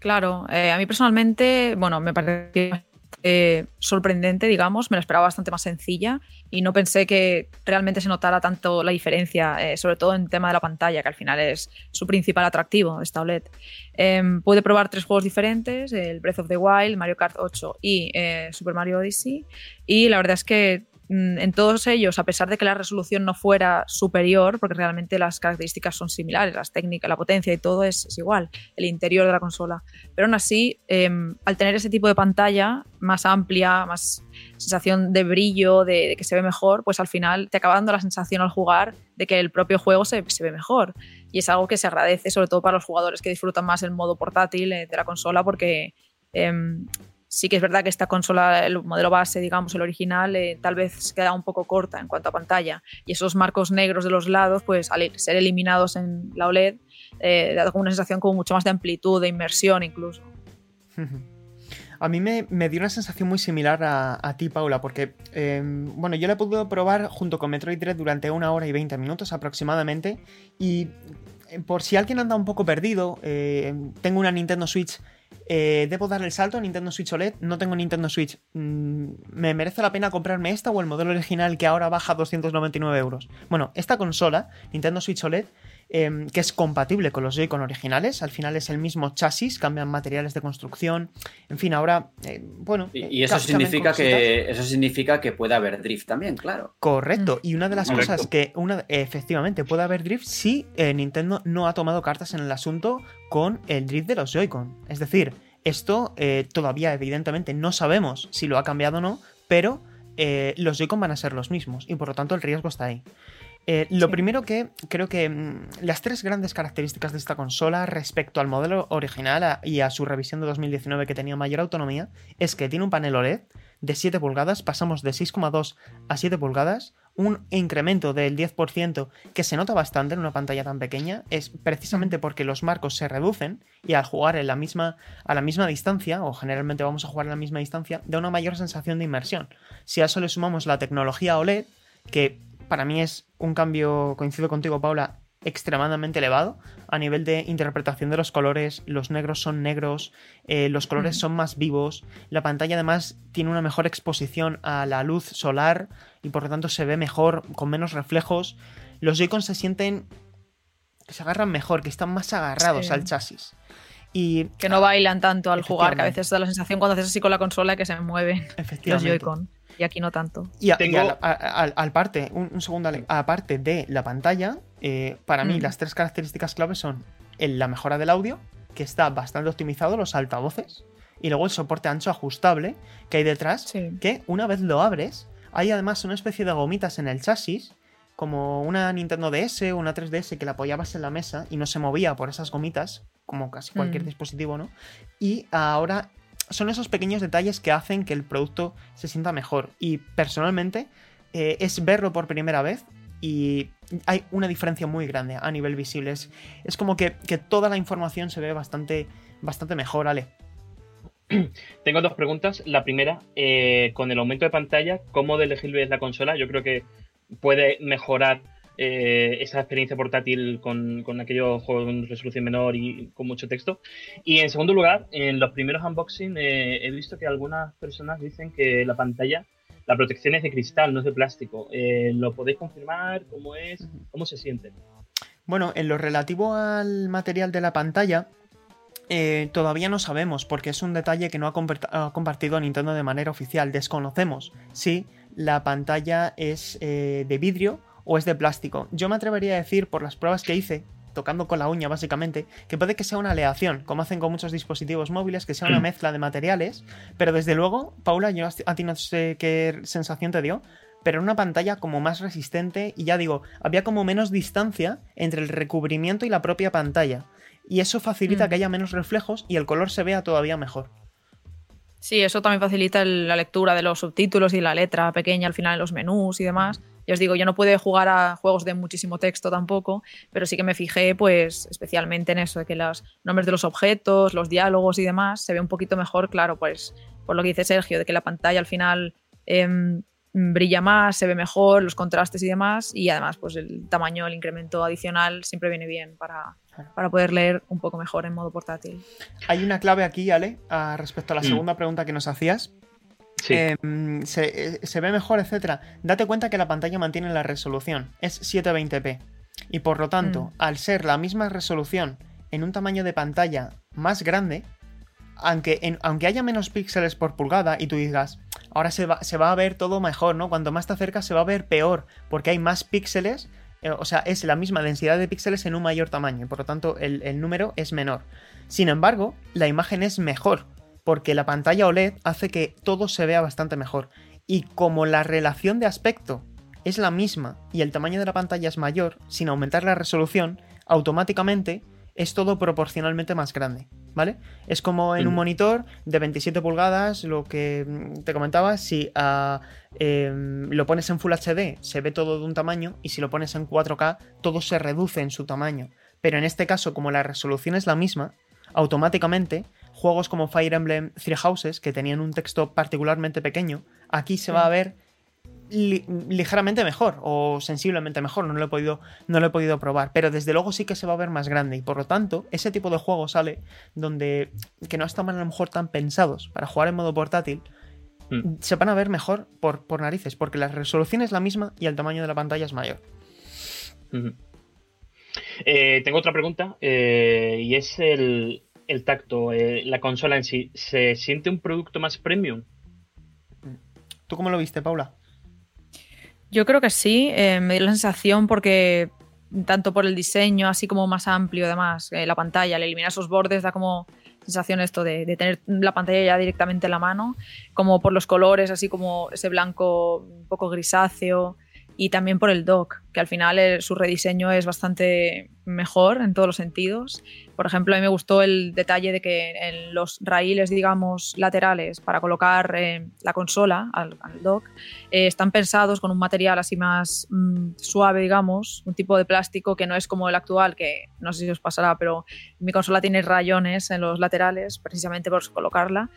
Speaker 4: Claro, eh, a mí personalmente, bueno, me parece eh, sorprendente, digamos, me la esperaba bastante más sencilla y no pensé que realmente se notara tanto la diferencia, eh, sobre todo en tema de la pantalla, que al final es su principal atractivo, esta OLED. Em, pude probar tres juegos diferentes, el Breath of the Wild, Mario Kart 8 y Super Mario Odyssey, y la verdad es que en todos ellos, a pesar de que la resolución no fuera superior, porque realmente las características son similares, las técnicas, la potencia y todo es, igual, el interior de la consola. Pero aún así, em, al tener ese tipo de pantalla más amplia, más sensación de brillo, de, que se ve mejor, pues al final te acaba dando la sensación al jugar de que el propio juego se, ve mejor. Y es algo que se agradece, sobre todo para los jugadores que disfrutan más el modo portátil eh, de la consola, porque em, Sí que es verdad que esta consola, el modelo base, digamos, el original, eh, tal vez se queda un poco corta en cuanto a pantalla. Y esos marcos negros de los lados, pues al ser eliminados en la OLED, eh, da una sensación como mucho más de amplitud, de inmersión incluso.
Speaker 1: A mí me, dio una sensación muy similar a, ti, Paula, porque, em, bueno, yo la he podido probar junto con Metroid Dread durante una hora y 20 minutos aproximadamente. Y eh, por si alguien anda un poco perdido, tengo una Nintendo Switch eh, ¿Debo dar el salto a Nintendo Switch OLED? No tengo Nintendo Switch. Mm, ¿Me merece la pena comprarme esta o el modelo original que ahora baja a 299 euros? Bueno, esta consola, Nintendo Switch OLED, em, que es compatible con los Joy-Con originales, al final es el mismo chasis, cambian materiales de construcción, en fin, ahora, eh, bueno...
Speaker 2: Y, eso, significa que, eso significa que puede haber drift también, claro.
Speaker 1: Correcto, y una de las cosas que, una, efectivamente, puede haber drift si eh, Nintendo no ha tomado cartas en el asunto con el drift de los Joy-Con. Es decir, esto eh, todavía evidentemente no sabemos si lo ha cambiado o no, pero eh, los Joy-Con van a ser los mismos y por lo tanto el riesgo está ahí. Eh, lo primero que creo que mm, las tres grandes características de esta consola respecto al modelo original y a su revisión de 2019 que tenía mayor autonomía es que tiene un panel OLED de 7 pulgadas, pasamos de 6,2 a 7 pulgadas, un incremento del 10% que se nota bastante en una pantalla tan pequeña es precisamente porque los marcos se reducen y al jugar en la misma, a la misma distancia, o generalmente vamos a jugar a la misma distancia, da una mayor sensación de inmersión. Si a eso le sumamos la tecnología OLED, que para mí es un cambio, coincido contigo Paula, extremadamente elevado a nivel de interpretación de los colores. Los negros son negros, eh, los colores son más vivos. La pantalla además tiene una mejor exposición a la luz solar y por lo tanto se ve mejor, con menos reflejos. Los Joy-Con se sienten que se agarran mejor, que están más agarrados al chasis. Y,
Speaker 4: que no bailan tanto al jugar, que a veces da la sensación cuando haces así con la consola que se mueven los Joy-Con. Y aquí no tanto.
Speaker 1: Y, al, parte, un, segundo, aparte de la pantalla, eh, para mí mm. las tres características claves son la mejora del audio, que está bastante optimizado, los altavoces, y luego el soporte ancho ajustable que hay detrás, que una vez lo abres, hay además una especie de gomitas en el chasis, como una Nintendo DS o una 3DS que la apoyabas en la mesa y no se movía por esas gomitas, como casi cualquier mm. dispositivo, ¿no? Y ahora son esos pequeños detalles que hacen que el producto se sienta mejor. Y personalmente eh, es verlo por primera vez y hay una diferencia muy grande a nivel visible. Es, como que, toda la información se ve bastante, bastante mejor, Ale.
Speaker 3: Tengo dos preguntas. La primera, eh, con el aumento de pantalla, ¿cómo de elegible la consola? Yo creo que puede mejorar eh, esa experiencia portátil con, aquellos juegos con resolución menor y con mucho texto. Y en segundo lugar, en los primeros unboxing eh, he visto que algunas personas dicen que la pantalla, la protección es de cristal, no es de plástico. Eh, ¿Lo podéis confirmar? ¿Cómo es? ¿Cómo se siente?
Speaker 1: Bueno, en lo relativo al material de la pantalla, todavía no sabemos porque es un detalle que no ha, compartido Nintendo de manera oficial. Desconocemos si la pantalla es de vidrio o es de plástico. Yo me atrevería a decir, por las pruebas que hice, tocando con la uña básicamente, que puede que sea una aleación, como hacen con muchos dispositivos móviles, que sea una mezcla de materiales, pero desde luego, Paula, yo a ti no sé qué sensación te dio, pero en una pantalla como más resistente y ya digo, había como menos distancia entre el recubrimiento y la propia pantalla. Y eso facilita mm. que haya menos reflejos y el color se vea todavía mejor.
Speaker 4: Sí, eso también facilita la lectura de los subtítulos y la letra pequeña al final en los menús y demás. Ya os digo, yo no pude jugar a juegos de muchísimo texto tampoco, pero sí que me fijé, pues, especialmente en eso, de que los nombres de los objetos, los diálogos y demás se ve un poquito mejor, claro, pues, por lo que dice Sergio, de que la pantalla al final em, brilla más, se ve mejor, los contrastes y demás, y además, pues, el tamaño, el incremento adicional siempre viene bien para, para poder leer un poco mejor en modo portátil.
Speaker 1: Hay una clave aquí, Ale, respecto a la mm. segunda pregunta que nos hacías, Em, eh, se, ve mejor, etcétera. Date cuenta que la pantalla mantiene la resolución, es 720p. Y por lo tanto, mm. al ser la misma resolución en un tamaño de pantalla más grande, aunque, aunque haya menos píxeles por pulgada y tú digas, ahora se va, se va a ver todo mejor, ¿no? Cuanto más te acercas se va a ver peor, porque hay más píxeles, o sea, es la misma densidad de píxeles en un mayor tamaño, y por lo tanto el, el número es menor. Sin embargo, la imagen es mejor, porque la pantalla OLED hace que todo se vea bastante mejor. Y como la relación de aspecto es la misma y el tamaño de la pantalla es mayor, sin aumentar la resolución, automáticamente es todo proporcionalmente más grande, ¿vale? Es como en un monitor de 27 pulgadas, lo que mm, te comentaba, si ah, em, lo pones en Full HD se ve todo de un tamaño y si lo pones en 4K todo se reduce en su tamaño. Pero en este caso, como la resolución es la misma, automáticamente juegos como Fire Emblem Three Houses, que tenían un texto particularmente pequeño, aquí se va a ver ligeramente mejor o sensiblemente mejor, no lo, he podido, no lo he podido probar, pero desde luego sí que se va a ver más grande y por lo tanto ese tipo de juego sale donde que no están a lo mejor tan pensados para jugar en modo portátil, mm. se van a ver mejor por, por, narices, porque la resolución es la misma y el tamaño de la pantalla es mayor.
Speaker 3: Eh, tengo otra pregunta eh, y es el, el tacto, eh, la consola en sí, ¿se siente un producto más premium?
Speaker 1: ¿Tú cómo lo viste, Paula?
Speaker 4: Yo creo que sí, eh, me dio la sensación porque tanto por el diseño, así como más amplio, además, eh, la pantalla, al eliminar esos bordes da como sensación esto de, de, tener la pantalla ya directamente en la mano, como por los colores, así como ese blanco un poco grisáceo y también por el dock, que al final eh, su rediseño es bastante mejor en todos los sentidos. Por ejemplo, a mí me gustó el detalle de que en los raíles, digamos, laterales para colocar eh, la consola al, dock, eh, están pensados con un material así más mm, suave, digamos, un tipo de plástico que no es como el actual, que no sé si os pasará, pero mi consola tiene rayones en los laterales precisamente por colocarla.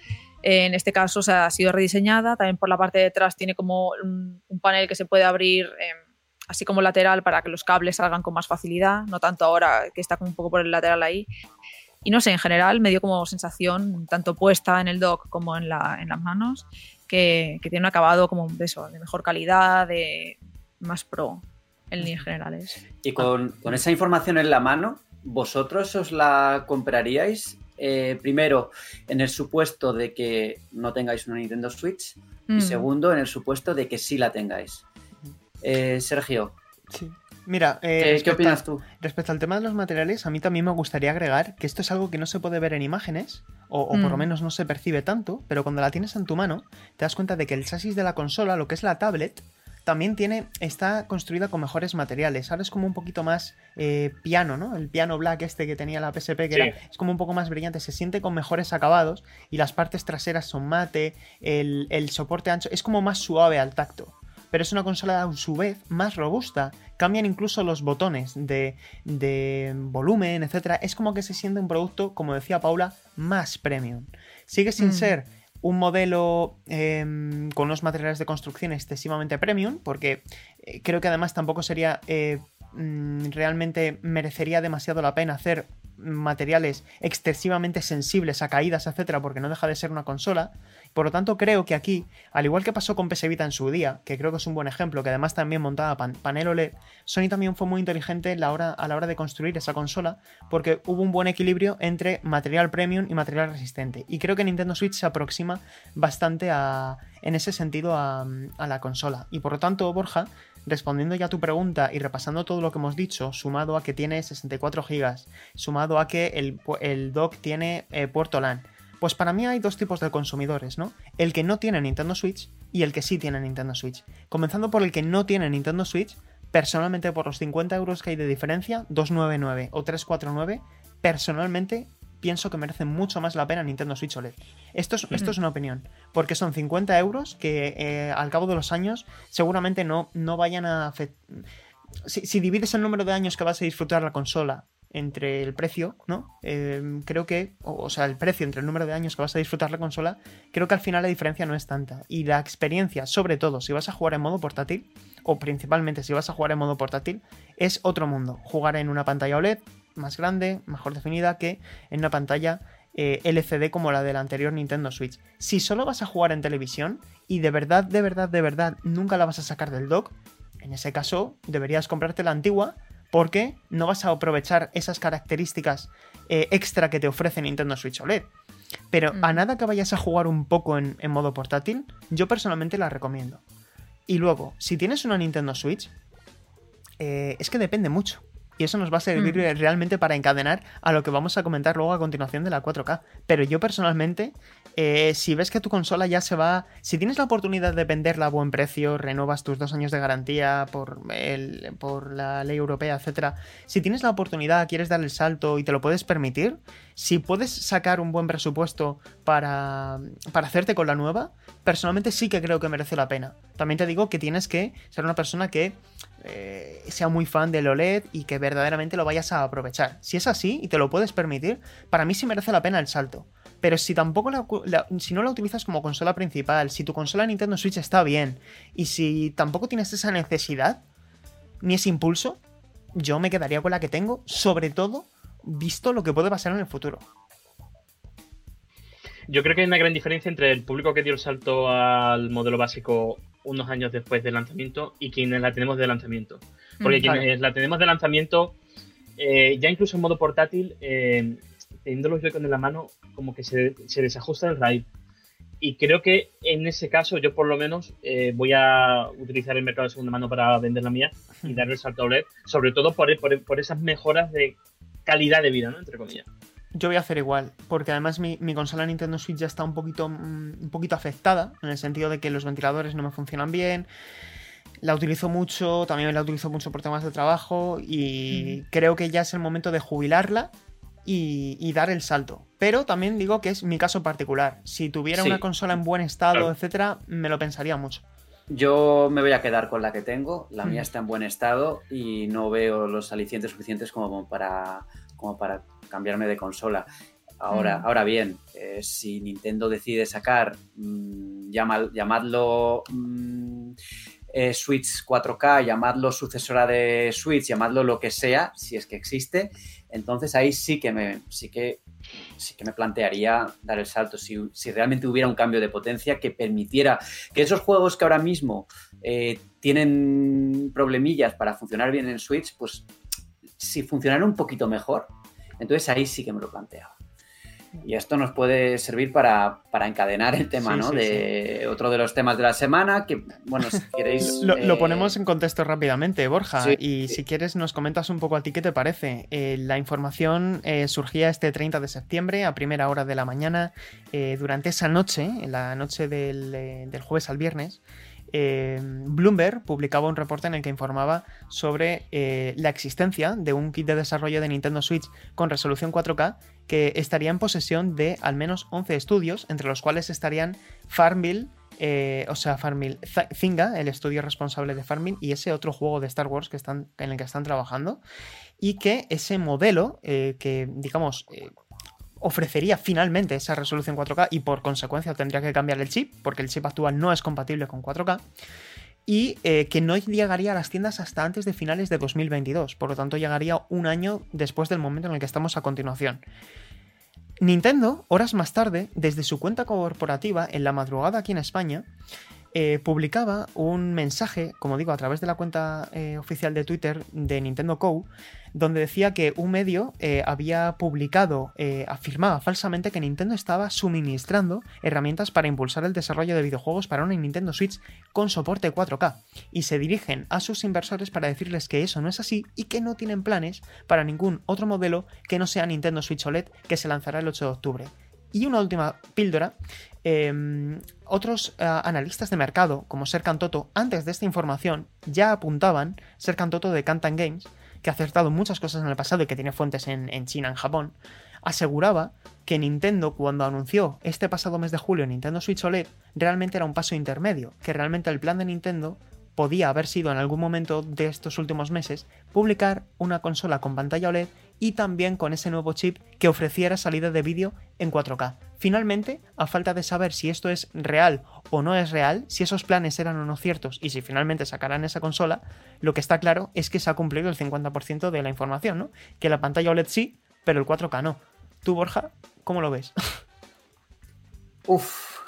Speaker 4: En este caso se ha sido rediseñada, también por la parte de atrás tiene como un, panel que se puede abrir em, así como lateral para que los cables salgan con más facilidad, no tanto ahora que está como un poco por el lateral ahí. Y no sé, en general me dio como sensación, tanto puesta en el dock como en, la, en las manos, que, tiene un acabado como de eso, de mejor calidad, de más pro en líneas generales.
Speaker 2: Y con, con esa información en la mano, ¿vosotros os la compraríais eh, primero, en el supuesto de que no tengáis una Nintendo Switch. Y mm. segundo, en el supuesto de que sí la tengáis. Eh, Sergio.
Speaker 1: Sí. Mira,
Speaker 2: eh, ¿Qué, opinas tú?
Speaker 1: Respecto al tema de los materiales, a mí también me gustaría agregar que esto es algo que no se puede ver en imágenes, o, por lo mm. menos no se percibe tanto, pero cuando la tienes en tu mano, te das cuenta de que el chasis de la consola, lo que es la tablet, también tiene, está construida con mejores materiales. Ahora es como un poquito más eh, piano, ¿no? El piano black este que tenía la PSP, que era, es como un poco más brillante, se siente con mejores acabados y las partes traseras son mate, el, soporte ancho, es como más suave al tacto. Pero es una consola a su vez más robusta. Cambian incluso los botones de, de volumen, etc. Es como que se siente un producto, como decía Paula, más premium. Sigue sin mm. ser un modelo em, con unos materiales de construcción excesivamente premium, porque eh, creo que además tampoco sería eh, mm, realmente merecería demasiado la pena hacer materiales excesivamente sensibles a caídas, etcétera, porque no deja de ser una consola. Por lo tanto, creo que aquí, al igual que pasó con PS Vita en su día, que creo que es un buen ejemplo, que además también montaba panel OLED, Sony también fue muy inteligente la hora, a la hora de construir esa consola, porque hubo un buen equilibrio entre material premium y material resistente. Y creo que Nintendo Switch se aproxima bastante a, en ese sentido a, a la consola. Y por lo tanto, Borja, respondiendo ya a tu pregunta y repasando todo lo que hemos dicho, sumado a que tiene 64 GB, sumado a que el, el dock tiene eh, puerto LAN, pues para mí hay dos tipos de consumidores, ¿no? El que no tiene Nintendo Switch y el que sí tiene Nintendo Switch. Comenzando por el que no tiene Nintendo Switch, personalmente por los 50 euros que hay de diferencia, 299 o 349, personalmente pienso que merece mucho más la pena Nintendo Switch OLED. Esto es, esto es una opinión, porque son 50 euros que eh, al cabo de los años seguramente no, no vayan a... Si, divides el número de años que vas a disfrutar la consola entre el precio, ¿no? Em, creo que, o, sea, el precio entre el número de años que vas a disfrutar la consola, creo que al final la diferencia no es tanta. Y la experiencia, sobre todo si vas a jugar en modo portátil, o principalmente si vas a jugar en modo portátil, es otro mundo. Jugar en una pantalla OLED, más grande, mejor definida que en una pantalla eh, LCD como la de la anterior Nintendo Switch. Si solo vas a jugar en televisión y de verdad, de verdad, de verdad nunca la vas a sacar del dock, en ese caso deberías comprarte la antigua porque no vas a aprovechar esas características eh, extra que te ofrece Nintendo Switch OLED. Pero a mm. nada que vayas a jugar un poco en, modo portátil, yo personalmente la recomiendo. Y luego, si tienes una Nintendo Switch, eh, es que depende mucho. Y eso nos va a servir mm. realmente para encadenar a lo que vamos a comentar luego a continuación de la 4K. Pero yo personalmente, eh, si ves que tu consola ya se va, si tienes la oportunidad de venderla a buen precio, renovas tus dos años de garantía por, el, por la ley europea, etcétera. Si tienes la oportunidad, quieres dar el salto y te lo puedes permitir, si puedes sacar un buen presupuesto para, para hacerte con la nueva, personalmente sí que creo que merece la pena. También te digo que tienes que ser una persona que eh, sea muy fan del OLED y que verdaderamente lo vayas a aprovechar. Si es así y te lo puedes permitir, para mí sí merece la pena el salto. Pero si tampoco si no la utilizas como consola principal, si tu consola Nintendo Switch está bien y si tampoco tienes esa necesidad ni ese impulso, yo me quedaría con la que tengo, sobre todo visto lo que puede pasar en el futuro.
Speaker 3: Yo creo que hay una gran diferencia entre el público que dio el salto al modelo básico unos años después del lanzamiento y quienes la tenemos de lanzamiento. Porque mm, quienes la tenemos de lanzamiento, eh, ya incluso en modo portátil, eh, teniendo los Joy-Con en la mano, como que se, desajusta el RAID. Y creo que en ese caso, yo por lo menos eh, voy a utilizar el mercado de segunda mano para vender la mía y darle el salto a OLED, sobre todo por, por, por esas mejoras de calidad de vida, ¿no? Entre comillas.
Speaker 1: Yo voy a hacer igual, porque además mi, consola Nintendo Switch ya está un poquito, mm, un poquito afectada, en el sentido de que los ventiladores no me funcionan bien. la utilizo mucho, también la utilizo mucho por temas de trabajo y creo que ya es el momento de jubilarla y, dar el salto. Pero también digo que es mi caso particular. Si tuviera una consola en buen estado, etcétera, me lo pensaría mucho.
Speaker 2: Yo me voy a quedar con la que tengo, la mía está en buen estado y no veo los alicientes suficientes como para, como para cambiarme de consola. Ahora, ahora bien, eh, si Nintendo decide sacar, mmm, llamadlo mm, eh, Switch 4K, llamadlo sucesora de Switch, llamadlo lo que sea, si es que existe, entonces ahí sí que me, sí que, sí que me plantearía dar el salto. Si, realmente hubiera un cambio de potencia que permitiera que esos juegos que ahora mismo eh, tienen problemillas para funcionar bien en Switch, pues si funcionara un poquito mejor, entonces ahí sí que me lo planteaba. Y esto nos puede servir para, encadenar el tema, ¿no? de otro de los temas de la semana, que, bueno, si queréis...
Speaker 1: lo, eh, ponemos en contexto rápidamente, Borja, y si quieres nos comentas un poco a ti qué te parece. Eh, la información eh, surgía este 30 de septiembre, a primera hora de la mañana, durante esa noche, en la noche del, del jueves al viernes, eh, Bloomberg publicaba un reporte en el que informaba sobre eh, la existencia de un kit de desarrollo de Nintendo Switch con resolución 4K que estaría en posesión de al menos 11 estudios, entre los cuales estarían Farmville, eh, o sea, Farmville, Zynga, el estudio responsable de Farmville, y ese otro juego de Star Wars que están, en el que están trabajando, y que ese modelo, que digamos ofrecería finalmente esa resolución 4K y por consecuencia tendría que cambiar el chip, porque el chip actual no es compatible con 4K, y eh, que no llegaría a las tiendas hasta antes de finales de 2022, por lo tanto llegaría un año después del momento en el que estamos a continuación. Nintendo, horas más tarde, desde su cuenta corporativa, en la madrugada aquí en España, eh, publicaba un mensaje, como digo, a través de la cuenta eh, oficial de Twitter de Nintendo Co., donde decía que un medio eh, había publicado, afirmaba falsamente que Nintendo estaba suministrando herramientas para impulsar el desarrollo de videojuegos para una Nintendo Switch con soporte 4K, y se dirigen a sus inversores para decirles que eso no es así y que no tienen planes para ningún otro modelo que no sea Nintendo Switch OLED que se lanzará el 8 de octubre. Y una última píldora. Em, otros eh, analistas de mercado, como Serkan Toto, antes de esta información ya apuntaban, Serkan Toto de Kantan Games, que ha acertado muchas cosas en el pasado y que tiene fuentes en, China, en Japón, aseguraba que Nintendo, cuando anunció este pasado mes de julio Nintendo Switch OLED, realmente era un paso intermedio, que realmente el plan de Nintendo podía haber sido en algún momento de estos últimos meses publicar una consola con pantalla OLED y también con ese nuevo chip que ofreciera salida de vídeo en 4K. Finalmente, a falta de saber si esto es real o no es real, si esos planes eran o no ciertos y si finalmente sacarán esa consola, lo que está claro es que se ha cumplido el 50% de la información, ¿no? Que la pantalla OLED sí, pero el 4K no. ¿Tú, Borja, cómo lo ves?
Speaker 2: Uf,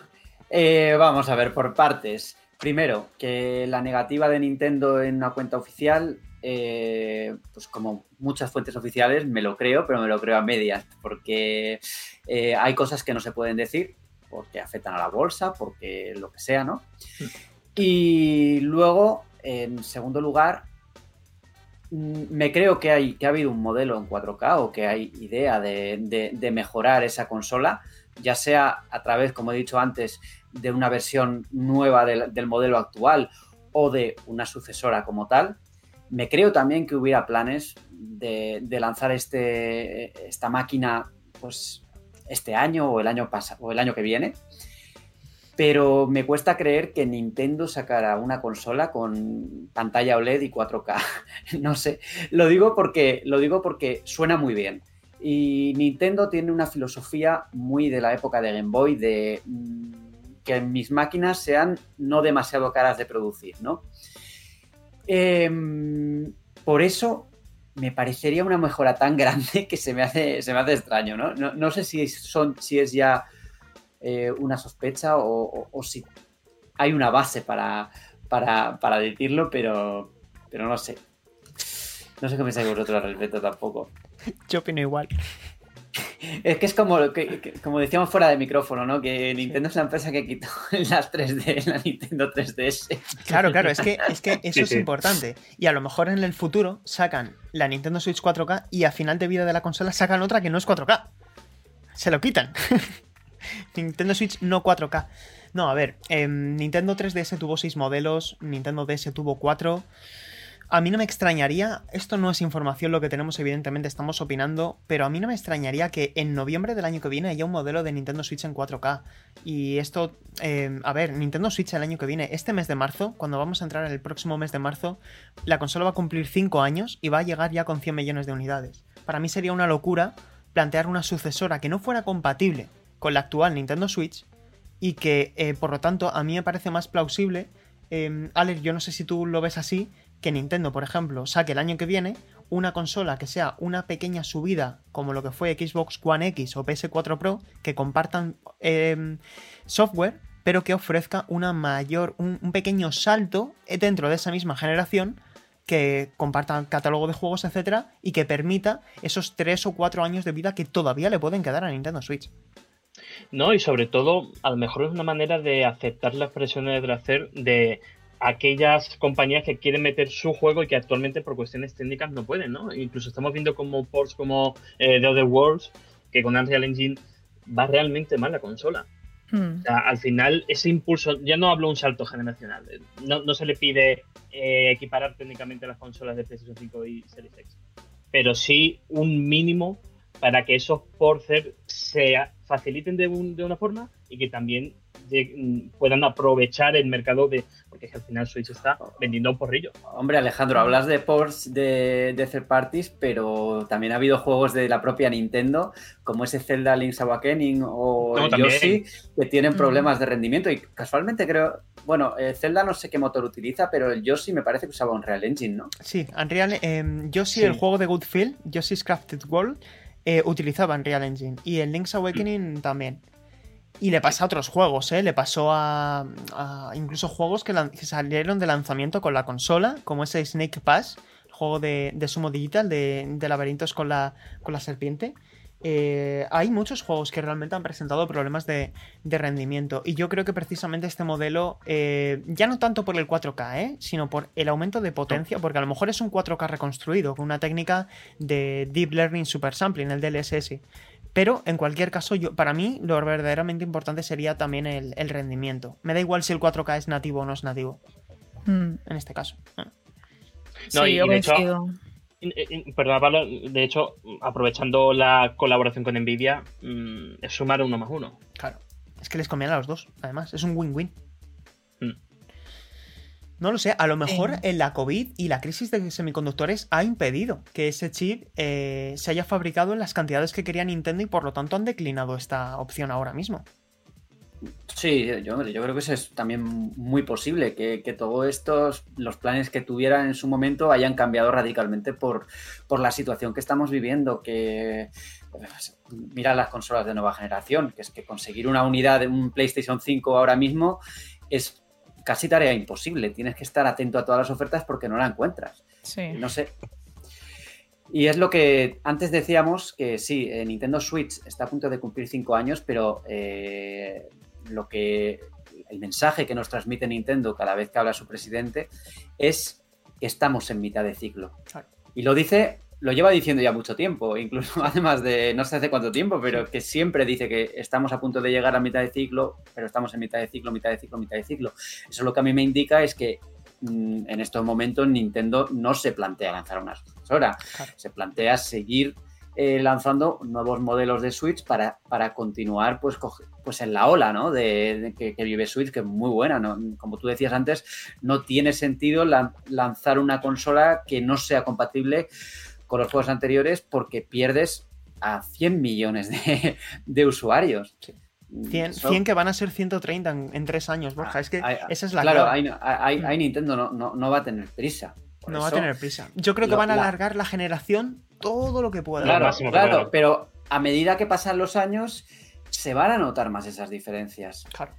Speaker 2: eh, vamos a ver por partes. Primero, que la negativa de Nintendo en una cuenta oficial eh, pues como muchas fuentes oficiales, me lo creo, pero me lo creo a medias, porque eh, hay cosas que no se pueden decir, porque afectan a la bolsa, porque lo que sea, ¿no? Y luego, en segundo lugar, mm, me creo que, hay, que ha habido un modelo en 4K o que hay idea de, mejorar esa consola, ya sea a través, como he dicho antes, de una versión nueva del modelo actual o de una sucesora como tal. Me creo también que hubiera planes de, lanzar este, esta máquina pues, este año o el año, o el año que viene. Pero me cuesta creer que Nintendo sacara una consola con pantalla OLED y 4K. no sé, lo digo porque lo digo porque suena muy bien. Y Nintendo tiene una filosofía muy de la época de Game Boy de mm, que mis máquinas sean no demasiado caras de producir, ¿no? Em, por eso me parecería una mejora tan grande que se me hace, se me hace extraño, ¿no? No, sé si, son, si es ya eh, una sospecha o, si hay una base para, para, decirlo, pero, pero no sé. No sé qué pensáis vosotros al respecto tampoco.
Speaker 1: Yo opino igual.
Speaker 2: Es que es como, como decíamos fuera de micrófono, ¿no? Que Nintendo es la empresa que quitó las 3D, la Nintendo 3DS.
Speaker 1: Claro, claro, es que, es que eso es importante. Y a lo mejor en el futuro sacan la Nintendo Switch 4K y a final de vida de la consola sacan otra que no es 4K. Se lo quitan. Nintendo Switch no 4K. No, a ver, em, Nintendo 3DS tuvo 6 modelos, Nintendo DS tuvo 4. A mí no me extrañaría, esto no es información lo que tenemos, evidentemente estamos opinando, pero a mí no me extrañaría que en noviembre del año que viene haya un modelo de Nintendo Switch en 4K. Y esto, em, a ver, Nintendo Switch el año que viene, este mes de marzo, cuando vamos a entrar en el próximo mes de marzo, la consola va a cumplir 5 años y va a llegar ya con 100 millones de unidades. Para mí sería una locura plantear una sucesora que no fuera compatible con la actual Nintendo Switch y que, eh, por lo tanto, a mí me parece más plausible. Eh, Alex, yo no sé si tú lo ves así, que Nintendo, por ejemplo, saque el año que viene una consola que sea una pequeña subida, como lo que fue Xbox One X o PS4 Pro, que compartan em, software, pero que ofrezca una mayor, un, pequeño salto dentro de esa misma generación que compartan catálogo de juegos, etcétera, y que permita esos 3 o 4 años de vida que todavía le pueden quedar a Nintendo Switch.
Speaker 3: No, y sobre todo, a lo mejor es una manera de aceptar las presiones de hacer de aquellas compañías que quieren meter su juego y que actualmente por cuestiones técnicas no pueden, ¿no? Incluso estamos viendo como ports como eh, The Other Worlds, que con Unreal Engine va realmente mal la consola. Hmm. O sea, al final, ese impulso, ya no hablo un salto generacional, eh, no, se le pide eh, equiparar técnicamente las consolas de PlayStation 5 y Series X, pero sí un mínimo para que esos ports se faciliten de, de una forma y que también Mm, puedan aprovechar el mercado de. Porque es que al final Switch está vendiendo un porrillo.
Speaker 2: Hombre, Alejandro, hablas de ports de, de third parties, pero también ha habido juegos de la propia Nintendo, como ese Zelda Link's Awakening o Yoshi, que tienen mm. problemas de rendimiento. Y casualmente creo. Bueno, eh, Zelda no sé qué motor utiliza, pero el Yoshi me parece que usaba Unreal Engine, ¿no?
Speaker 1: Sí, Unreal. Eh, Yoshi, el juego de Goodfield, Yoshi's Crafted World, eh, utilizaba Unreal Engine. Y el Link's Awakening también. Y le pasa a otros juegos, ¿eh? Le pasó a, incluso juegos que, salieron de lanzamiento con la consola, como ese Snake Pass, el juego de, Sumo Digital, de, laberintos con la, con la serpiente. Eh, hay muchos juegos que realmente han presentado problemas de, rendimiento y yo creo que precisamente este modelo, eh, ya no tanto por el 4K, ¿eh? sino por el aumento de potencia, porque a lo mejor es un 4K reconstruido con una técnica de Deep Learning Super Sampling, el DLSS, pero en cualquier caso, yo, para mí lo verdaderamente importante sería también el, rendimiento. Me da igual si el 4K es nativo o no es nativo. Hmm. En este caso.
Speaker 4: Ah. No, sí, yo de hecho,
Speaker 3: Perdón, Pablo, de hecho, aprovechando la colaboración con Nvidia, mm, es sumar uno más uno.
Speaker 1: Claro. Es que les conviene a los dos, además. Es un win-win. No lo sé, a lo mejor en la COVID y la crisis de semiconductores ha impedido que ese chip eh, se haya fabricado en las cantidades que quería Nintendo y por lo tanto han declinado esta opción ahora mismo.
Speaker 2: Sí, yo, yo creo que eso es también muy posible, que, todos estos, los planes que tuvieran en su momento hayan cambiado radicalmente por, por la situación que estamos viviendo, que mira las consolas de nueva generación, que es que conseguir una unidad de un PlayStation 5 ahora mismo es casi tarea imposible. Tienes que estar atento a todas las ofertas porque no la encuentras. Sí. No sé. Y es lo que antes decíamos que sí, eh, Nintendo Switch está a punto de cumplir cinco años, pero eh, lo que el mensaje que nos transmite Nintendo cada vez que habla su presidente es que estamos en mitad de ciclo. Y lo dice lo lleva diciendo ya mucho tiempo, incluso además de no sé hace cuánto tiempo, pero que siempre dice que estamos a punto de llegar a mitad de ciclo, pero estamos en mitad de ciclo, mitad de ciclo, mitad de ciclo. Eso lo que a mí me indica es que mm, en estos momentos Nintendo no se plantea lanzar una sucesora, se plantea seguir eh, lanzando nuevos modelos de Switch para, para continuar pues, pues en la ola ¿no? de, que, vive Switch, que es muy buena. ¿no? Como tú decías antes, no tiene sentido lanzar una consola que no sea compatible con los juegos anteriores porque pierdes a 100 millones de, usuarios.
Speaker 1: 100, que van a ser 130 en, tres años, Borja. es que esa es la
Speaker 2: Claro, ahí, Nintendo no, va a tener prisa.
Speaker 1: no va a tener prisa. Yo creo que van a alargar la... generación todo lo que pueda.
Speaker 2: Claro, claro, pero a medida que pasan los años, se van a notar más esas diferencias.
Speaker 1: Claro.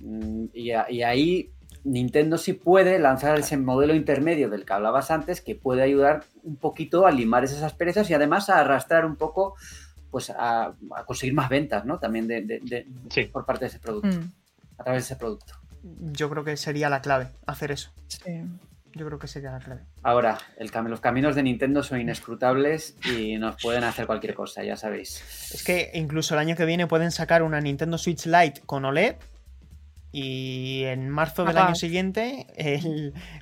Speaker 2: Mm, y ahí Nintendo sí puede lanzar ese modelo intermedio del que hablabas antes, que puede ayudar un poquito a limar esas asperezas y además a arrastrar un poco, pues a, conseguir más ventas, ¿no? También de, por parte de ese producto, mm. a través de ese producto.
Speaker 1: Yo creo que sería la clave hacer eso. Sí. Yo creo que sería la clave.
Speaker 2: Ahora, el los caminos de Nintendo son inescrutables y nos pueden hacer cualquier cosa, ya sabéis.
Speaker 1: Es que incluso el año que viene pueden sacar una Nintendo Switch Lite con OLED y en marzo del año siguiente,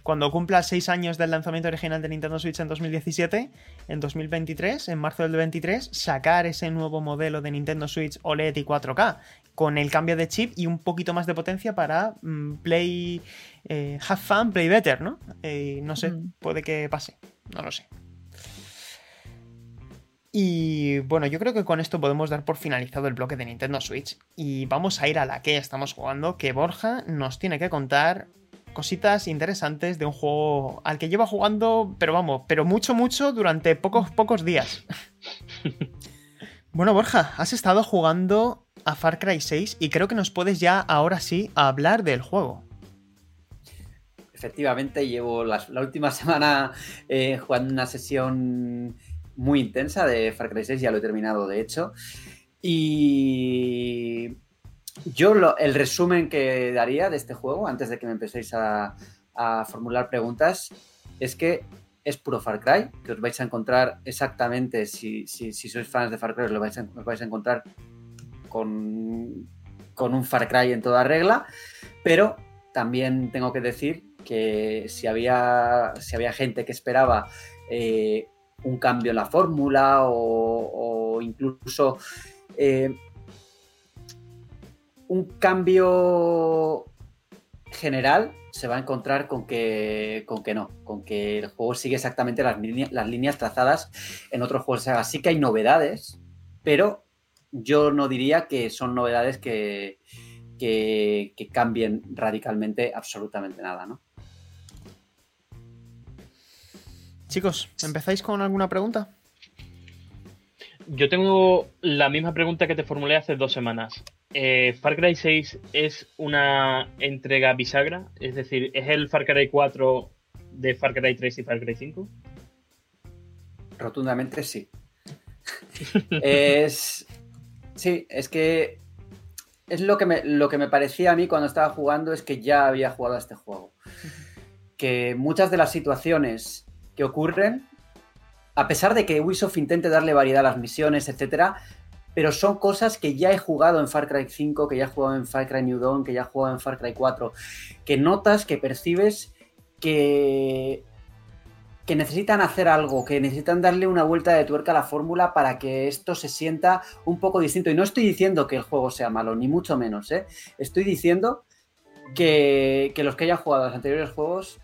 Speaker 1: cuando cumpla seis años del lanzamiento original de Nintendo Switch en 2017, en 2023, en marzo del 23, sacar ese nuevo modelo de Nintendo Switch OLED y 4K, con el cambio de chip y un poquito más de potencia para mm, Play. Eh, have fun, play better, ¿no? Eh, no sé, mm. puede que pase, no lo sé. Y bueno, yo creo que con esto podemos dar por finalizado el bloque de Nintendo Switch y vamos a ir a la que estamos jugando, que Borja nos tiene que contar cositas interesantes de un juego al que lleva jugando, pero vamos, pero mucho, mucho durante pocos, pocos días. bueno, Borja, has estado jugando a Far Cry 6 y creo que nos puedes ya ahora sí hablar del juego.
Speaker 2: Efectivamente, llevo la, última semana eh, jugando una sesión muy intensa de Far Cry 6, ya lo he terminado de hecho. Y yo el resumen que daría de este juego, antes de que me empecéis a, formular preguntas, es que es puro Far Cry, que os vais a encontrar exactamente, si, sois fans de Far Cry, os, lo vais a, vais a encontrar con, con, un Far Cry en toda regla, pero también tengo que decir que si había, si había gente que esperaba eh, un cambio en la fórmula o, incluso eh, un cambio general se va a encontrar con que, con que no, con que el juego sigue exactamente las, las líneas trazadas en otros juegos de saga. Sí que hay novedades, pero yo no diría que son novedades que, que, que cambien radicalmente absolutamente nada, ¿no?
Speaker 1: Chicos, ¿empezáis con alguna pregunta?
Speaker 3: Yo tengo la misma pregunta que te formulé hace dos semanas. Eh, ¿Far Cry 6 es una entrega bisagra? Es decir, ¿es el Far Cry 4 de Far Cry 3 y Far Cry 5?
Speaker 2: Rotundamente sí. es. Sí, es que. Es lo que, me, lo que me parecía a mí cuando estaba jugando, es que ya había jugado a este juego. Que muchas de las situaciones que ocurren, a pesar de que Ubisoft intente darle variedad a las misiones, etcétera, pero son cosas que ya he jugado en Far Cry 5, que ya he jugado en Far Cry New Dawn, que ya he jugado en Far Cry 4, que notas, que percibes que que necesitan hacer algo, que necesitan darle una vuelta de tuerca a la fórmula para que esto se sienta un poco distinto. Y no estoy diciendo que el juego sea malo, ni mucho menos, ¿eh? Estoy diciendo que, que los que hayan jugado los anteriores juegos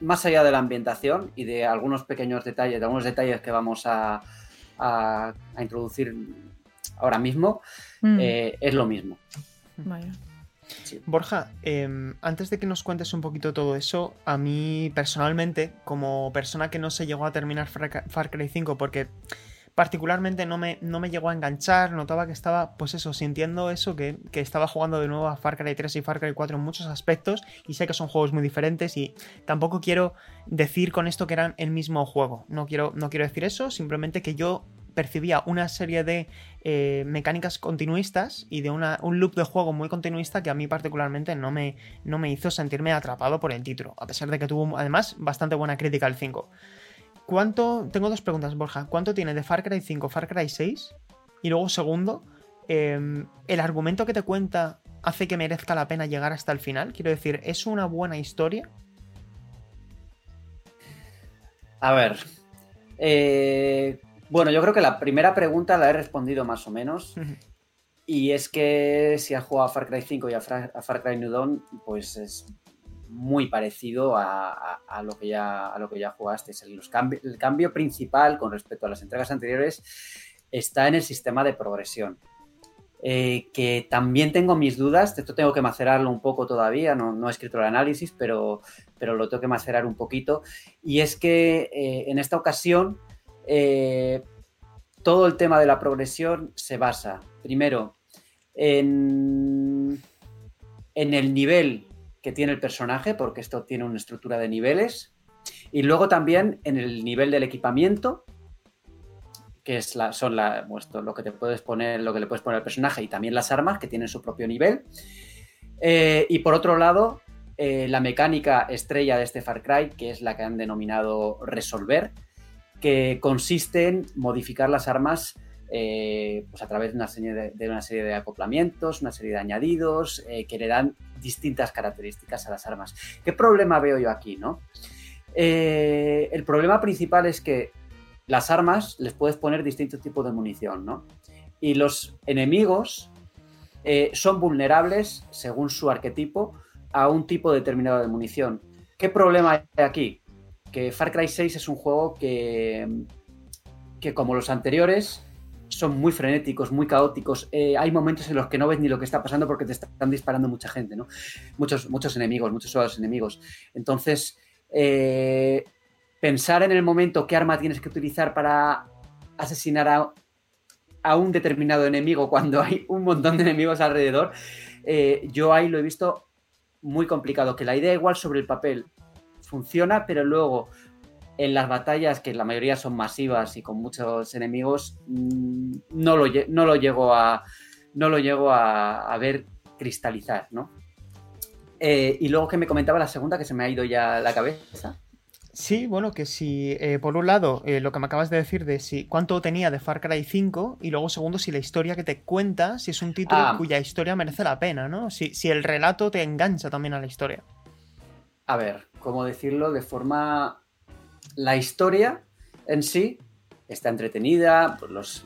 Speaker 2: más allá de la ambientación y de algunos pequeños detalles, de algunos detalles que vamos a, introducir ahora mismo, mm. eh, es lo mismo.
Speaker 1: Borja, em, antes de que nos cuentes un poquito todo eso, a mí personalmente, como persona que no se llegó a terminar Far Cry 5, porque particularmente no me, no me llegó a enganchar, notaba que estaba, pues eso, sintiendo eso, que, estaba jugando de nuevo a Far Cry 3 y Far Cry 4 en muchos aspectos, y sé que son juegos muy diferentes, y tampoco quiero decir con esto que eran el mismo juego, no quiero, no quiero decir eso, simplemente que yo percibía una serie de eh, mecánicas continuistas y de una, un loop de juego muy continuista que a mí particularmente no me, no me hizo sentirme atrapado por el título, a pesar de que tuvo además bastante buena crítica el 5. ¿Cuánto? Tengo dos preguntas, Borja. ¿Cuánto tiene de Far Cry 5 Far Cry 6? Y luego, segundo, em, ¿el argumento que te cuenta hace que merezca la pena llegar hasta el final? Quiero decir, ¿es una buena historia?
Speaker 2: A ver. Eh, bueno, yo creo que la primera pregunta la he respondido más o menos. Y es que si has jugado a Far Cry 5 y a, Far Cry New Dawn, pues es muy parecido a, lo, que ya, a lo que ya jugaste. El, cambio principal con respecto a las entregas anteriores está en el sistema de progresión. Eh, que también tengo mis dudas, esto tengo que macerarlo un poco todavía, no, he escrito el análisis, pero, pero, lo tengo que macerar un poquito. Y es que eh, en esta ocasión eh, todo el tema de la progresión se basa, primero, en, en el nivel que tiene el personaje, porque esto tiene una estructura de niveles. Y luego también en el nivel del equipamiento, que es la, son la, lo que te puedes poner, lo que le puedes poner al personaje, y también las armas, que tienen su propio nivel. Eh, y por otro lado, eh, la mecánica estrella de este Far Cry, que es la que han denominado resolver, que consiste en modificar las armas eh, pues a través de una, serie de, una, serie de, acoplamientos, una serie de añadidos que le dan distintas características a las armas. ¿Qué problema veo yo aquí? No? el problema principal es que las armas les puedes poner distintos tipos de munición, ¿no? Y los enemigos son vulnerables, según su arquetipo, a un tipo determinado de munición. ¿Qué problema hay aquí? Que Far Cry 6 es un juego que, que como los anteriores, son muy frenéticos, muy caóticos. Eh, hay momentos en los que no ves ni lo que está pasando porque te están disparando mucha gente, ¿no? Muchos, muchos enemigos, muchos soldados enemigos. Entonces, eh, pensar en el momento qué arma tienes que utilizar para asesinar a, a, un determinado enemigo cuando hay un montón de enemigos alrededor, eh, yo ahí lo he visto muy complicado, que la idea igual sobre el papel funciona, pero luego en las batallas, que la mayoría son masivas y con muchos enemigos, mm, no lo, no lo llego a no lo llego a, ver cristalizar, ¿no? Eh, y luego que me comentaba la segunda, que se me ha ido ya la cabeza.
Speaker 1: Sí, bueno, que si eh, por un lado eh, lo que me acabas de decir de si cuánto tenía de Far Cry 5 y luego segundo si la historia que te cuenta, si es un título ah. cuya historia merece la pena, ¿no? Si, si el relato te engancha también a la historia.
Speaker 2: A ver, ¿cómo decirlo? De forma... La historia en sí está entretenida, pues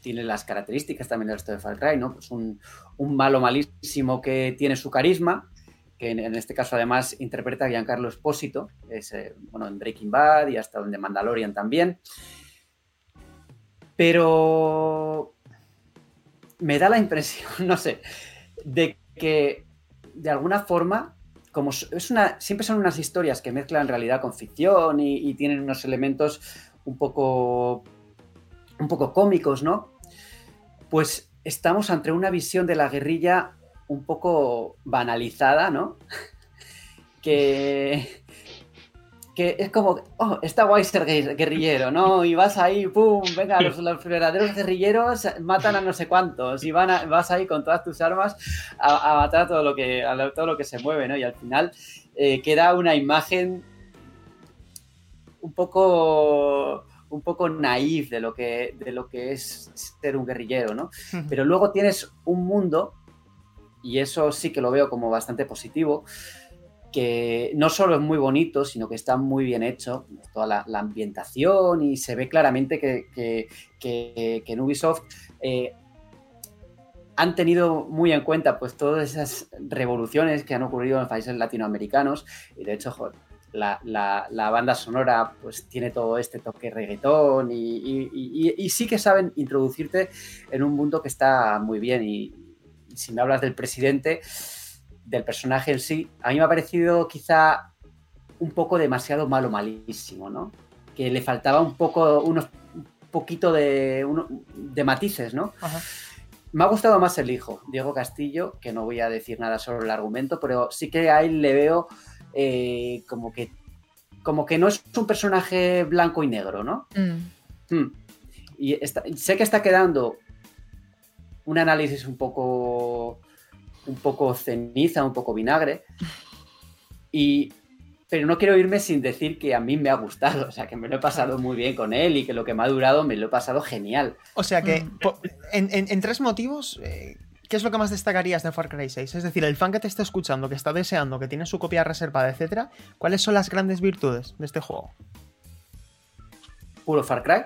Speaker 2: tiene las características también del resto de Far ¿no? Pues un, un malo malísimo que tiene su carisma, que en, este caso además interpreta a Giancarlo Espósito, es, eh, bueno, en Breaking Bad y hasta donde Mandalorian también. Pero me da la impresión, no sé, de que de alguna forma, como es una, siempre son unas historias que mezclan realidad con ficción y, tienen unos elementos un poco, un poco cómicos, ¿no? Pues estamos ante una visión de la guerrilla un poco banalizada, ¿no? que, que es como, oh, está guay ser guerrillero, ¿no? Y vas ahí, ¡pum! Venga, los, verdaderos guerrilleros matan a no sé cuántos y van vas ahí con todas tus armas a, matar a todo lo, que, todo lo que se mueve, ¿no? Y al final eh, queda una imagen un poco un poco naif de lo que de lo que es ser un guerrillero, ¿no? Pero luego tienes un mundo y eso sí que lo veo como bastante positivo, que no solo es muy bonito, sino que está muy bien hecho, toda la, ambientación y se ve claramente que, en Ubisoft eh, han tenido muy en cuenta pues todas esas revoluciones que han ocurrido en países latinoamericanos. Y de hecho la, banda sonora pues tiene todo este toque reggaetón y, y, sí que saben introducirte en un mundo que está muy bien. Y, si me hablas del presidente, del personaje en sí, a mí me ha parecido quizá un poco demasiado malo, malísimo, ¿no? Que le faltaba un poco, unos, un poquito de, de matices, ¿no? Me ha gustado más el hijo, Diego Castillo, que no voy a decir nada sobre el argumento, pero sí que a él le veo eh, como que como que no es un personaje blanco y negro, ¿no? Mm. Hmm. Y sé que está quedando un análisis un poco, un poco ceniza, un poco vinagre. Y, pero no quiero irme sin decir que a mí me ha gustado, o sea, que me lo he pasado muy bien con él y que lo que me ha durado me lo he pasado genial.
Speaker 1: O sea que, mm. en, tres motivos, eh, ¿qué es lo que más destacarías de Far Cry 6? Es decir, el fan que te está escuchando, que está deseando, que tiene su copia reservada, etcétera, ¿cuáles son las grandes virtudes de este juego?
Speaker 2: Puro Far Cry,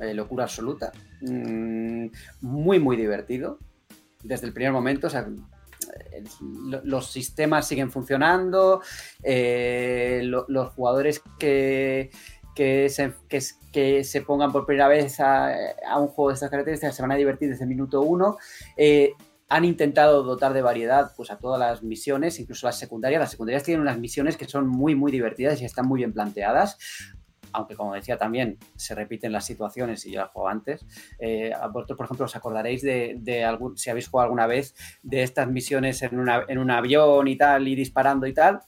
Speaker 2: eh, locura absoluta. Mm, muy, muy divertido. Desde el primer momento, sea, los sistemas siguen funcionando, eh, los jugadores que, que, se pongan por primera vez a, un juego de estas características se van a divertir desde el minuto uno. Eh, han intentado dotar de variedad pues, a todas las misiones, incluso las secundarias. Las secundarias tienen unas misiones que son muy, muy divertidas y están muy bien planteadas aunque como decía también se repiten las situaciones y yo la juego antes. Eh, vosotros, por ejemplo, os acordaréis de, algún, si habéis jugado alguna vez de estas misiones en, un avión y tal, y disparando y tal,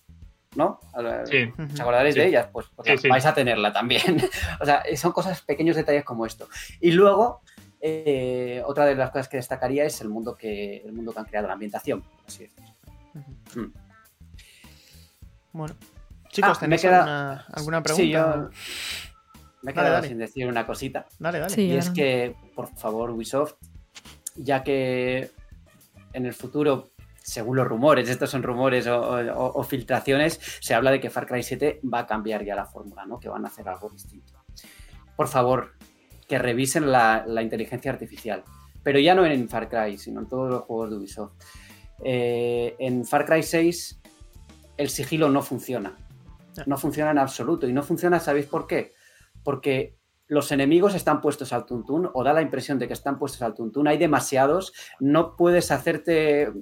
Speaker 2: ¿no? Sí. ¿Os acordaréis de ellas? Pues, vais a tenerla también. o sea, son cosas, pequeños detalles como esto. Y luego, eh, otra de las cosas que destacaría es el mundo que, el mundo que han creado, la ambientación, así es.
Speaker 1: Bueno. Chicos, ah, ¿tenéis alguna, pregunta? Sí, yo
Speaker 2: me he quedado sin decir una cosita.
Speaker 1: Dale, dale.
Speaker 2: y es que, por favor, Ubisoft, ya que en el futuro, según los rumores, estos son rumores o, filtraciones, se habla de que Far Cry 7 va a cambiar ya la fórmula, ¿no? Que van a hacer algo distinto. Por favor, que revisen la, inteligencia artificial. Pero ya no en Far Cry, sino en todos los juegos de Ubisoft. Eh, en Far Cry 6 el sigilo no funciona. No funciona en absoluto. Y no funciona, ¿sabéis por qué? Porque los enemigos están puestos al tuntún o da la impresión de que están puestos al tuntún. Hay demasiados. No puedes hacerte...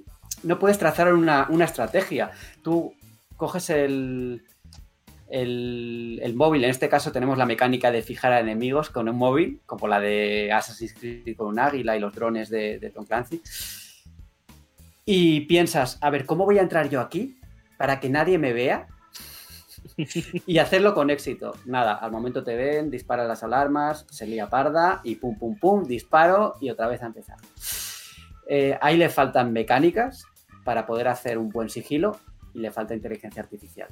Speaker 2: No puedes trazar una, una estrategia. Tú coges el, el, móvil. En este caso tenemos la mecánica de fijar a enemigos con un móvil, como la de Assassin's Creed con un águila y los drones de, Tom Clancy. Y piensas, a ver, ¿cómo voy a entrar yo aquí para que nadie me vea? y hacerlo con éxito. Nada, al momento te ven, disparan las alarmas, se lía parda y pum, pum, pum, disparo y otra vez a empezar. Eh, ahí le faltan mecánicas para poder hacer un buen sigilo y le falta inteligencia artificial.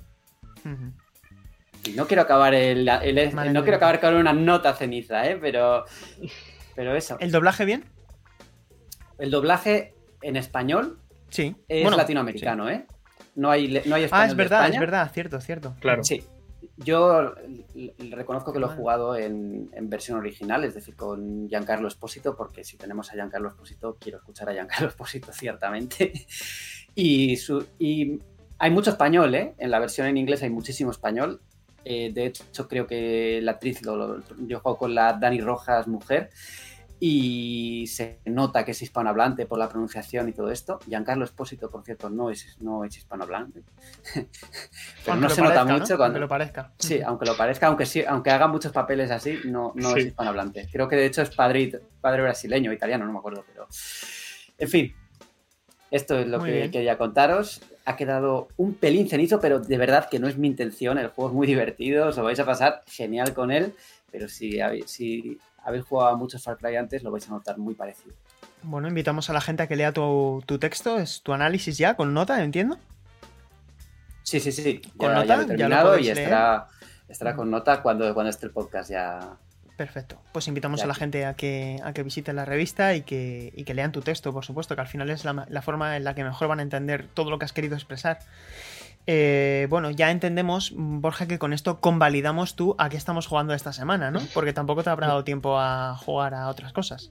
Speaker 2: Y no quiero acabar el, no quiero acabar con una nota ceniza, ¿eh? pero, pero eso.
Speaker 1: ¿El doblaje bien?
Speaker 2: El doblaje en español
Speaker 1: sí.
Speaker 2: es latinoamericano, ¿eh? No hay, no hay español
Speaker 1: Ah, es verdad, es verdad, cierto, cierto.
Speaker 2: Claro. Sí. Yo reconozco que lo he jugado en, versión original, es decir, con Giancarlo Espósito, porque si tenemos a Giancarlo Espósito, quiero escuchar a Giancarlo Espósito, ciertamente. Y, su, y hay mucho español, ¿eh? En la versión en inglés hay muchísimo español. Eh, de hecho, creo que la actriz, lo, yo juego con la Dani Rojas, mujer, y se nota que es hispanohablante por la pronunciación y todo esto. Giancarlo Espósito, por cierto, no es, no es hispanohablante.
Speaker 1: Pero no se nota mucho cuando. Aunque lo parezca.
Speaker 2: Sí, aunque lo parezca, aunque sí, aunque haga muchos papeles así, no, no es hispanohablante. Creo que de hecho es padre, padre brasileño, italiano, no me acuerdo, pero. En fin, esto es lo que quería contaros. Ha quedado un pelín cenizo, pero de verdad que no es mi intención. El juego es muy divertido, os lo vais a pasar genial con él. Pero si si habéis jugado a muchos Far Cry antes, lo vais a notar muy parecido.
Speaker 1: Bueno, invitamos a la gente a que lea tu, texto, es tu análisis ya, con nota, entiendo.
Speaker 2: Sí, sí, sí. Con nota, ya lo he terminado y estará, estará, con nota cuando, cuando esté el podcast ya,
Speaker 1: Perfecto. Pues invitamos a la gente a que, a que visiten la revista y que, y que lean tu texto, por supuesto, que al final es la, forma en la que mejor van a entender todo lo que has querido expresar. Eh, bueno, ya entendemos, Borja, que con esto convalidamos tú a qué estamos jugando esta semana, ¿no? Porque tampoco te habrá dado tiempo a jugar a otras cosas.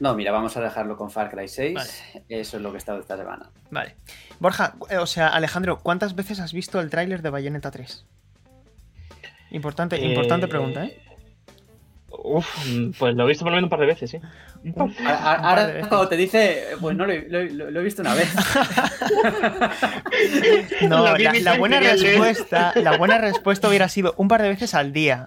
Speaker 2: No, mira, vamos a dejarlo con Far Cry 6. Eso es lo que he estado esta semana.
Speaker 1: Vale. Borja, eh, o sea, Alejandro, ¿cuántas veces has visto el tráiler de Bayonetta 3? Importante, importante eh, pregunta, ¿eh?
Speaker 3: Uf, pues lo he visto por lo menos un par de veces, sí.
Speaker 2: Ahora, cuando te dice, pues no, lo, he visto una vez.
Speaker 1: no, la, buena respuesta, la buena respuesta hubiera sido un par de veces al día.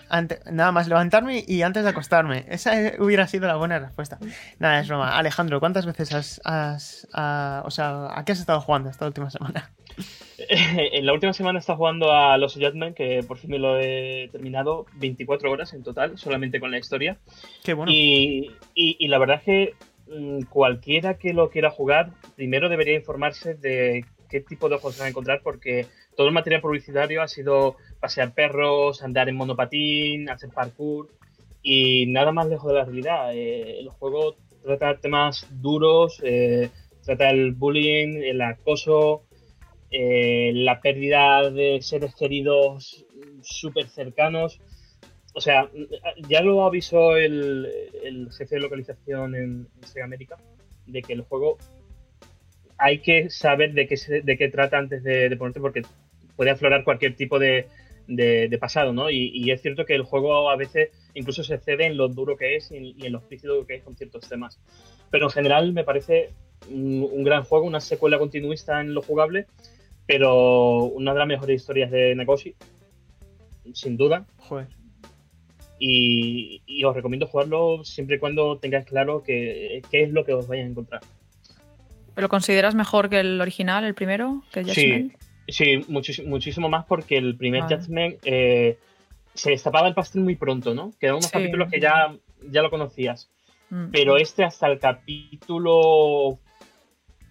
Speaker 1: nada más levantarme y antes de acostarme. Esa hubiera sido la buena respuesta. Nada, es broma. Alejandro, ¿cuántas veces has, has o sea, a qué has estado jugando esta última semana?
Speaker 3: en la última semana he estado jugando a Los Judgment, que por fin me lo he terminado, 24 horas en total, solamente con la historia.
Speaker 1: Qué bueno.
Speaker 3: Y, y, la verdad es que mm, cualquiera que lo quiera jugar, primero debería informarse de qué tipo de juegos se va a encontrar, porque todo el material publicitario ha sido pasear perros, andar en monopatín, hacer parkour, y nada más lejos de la realidad. Eh, el juego trata temas duros, eh, trata el bullying, el acoso, eh, la pérdida de seres queridos súper cercanos. O sea, ya lo avisó el, jefe de localización en, Sega América, de que el juego hay que saber de qué, de qué trata antes de, ponerte, porque puede aflorar cualquier tipo de, pasado, ¿no? Y, es cierto que el juego a veces incluso se cede en lo duro que es y, en lo explícito que es con ciertos temas. Pero en general me parece un gran juego, una secuela continuista en lo jugable pero una de las mejores historias de Nakoshi, sin duda.
Speaker 1: Joder.
Speaker 3: Y, os recomiendo jugarlo siempre y cuando tengáis claro qué es lo que os vais a encontrar.
Speaker 4: ¿Pero consideras mejor que el original, el primero? Que
Speaker 3: sí, sí muchísimo más porque el primer Judgment eh, se destapaba el pastel muy pronto, ¿no? Quedaban unos capítulos que ya, ya lo conocías. Mm. Pero este hasta el capítulo.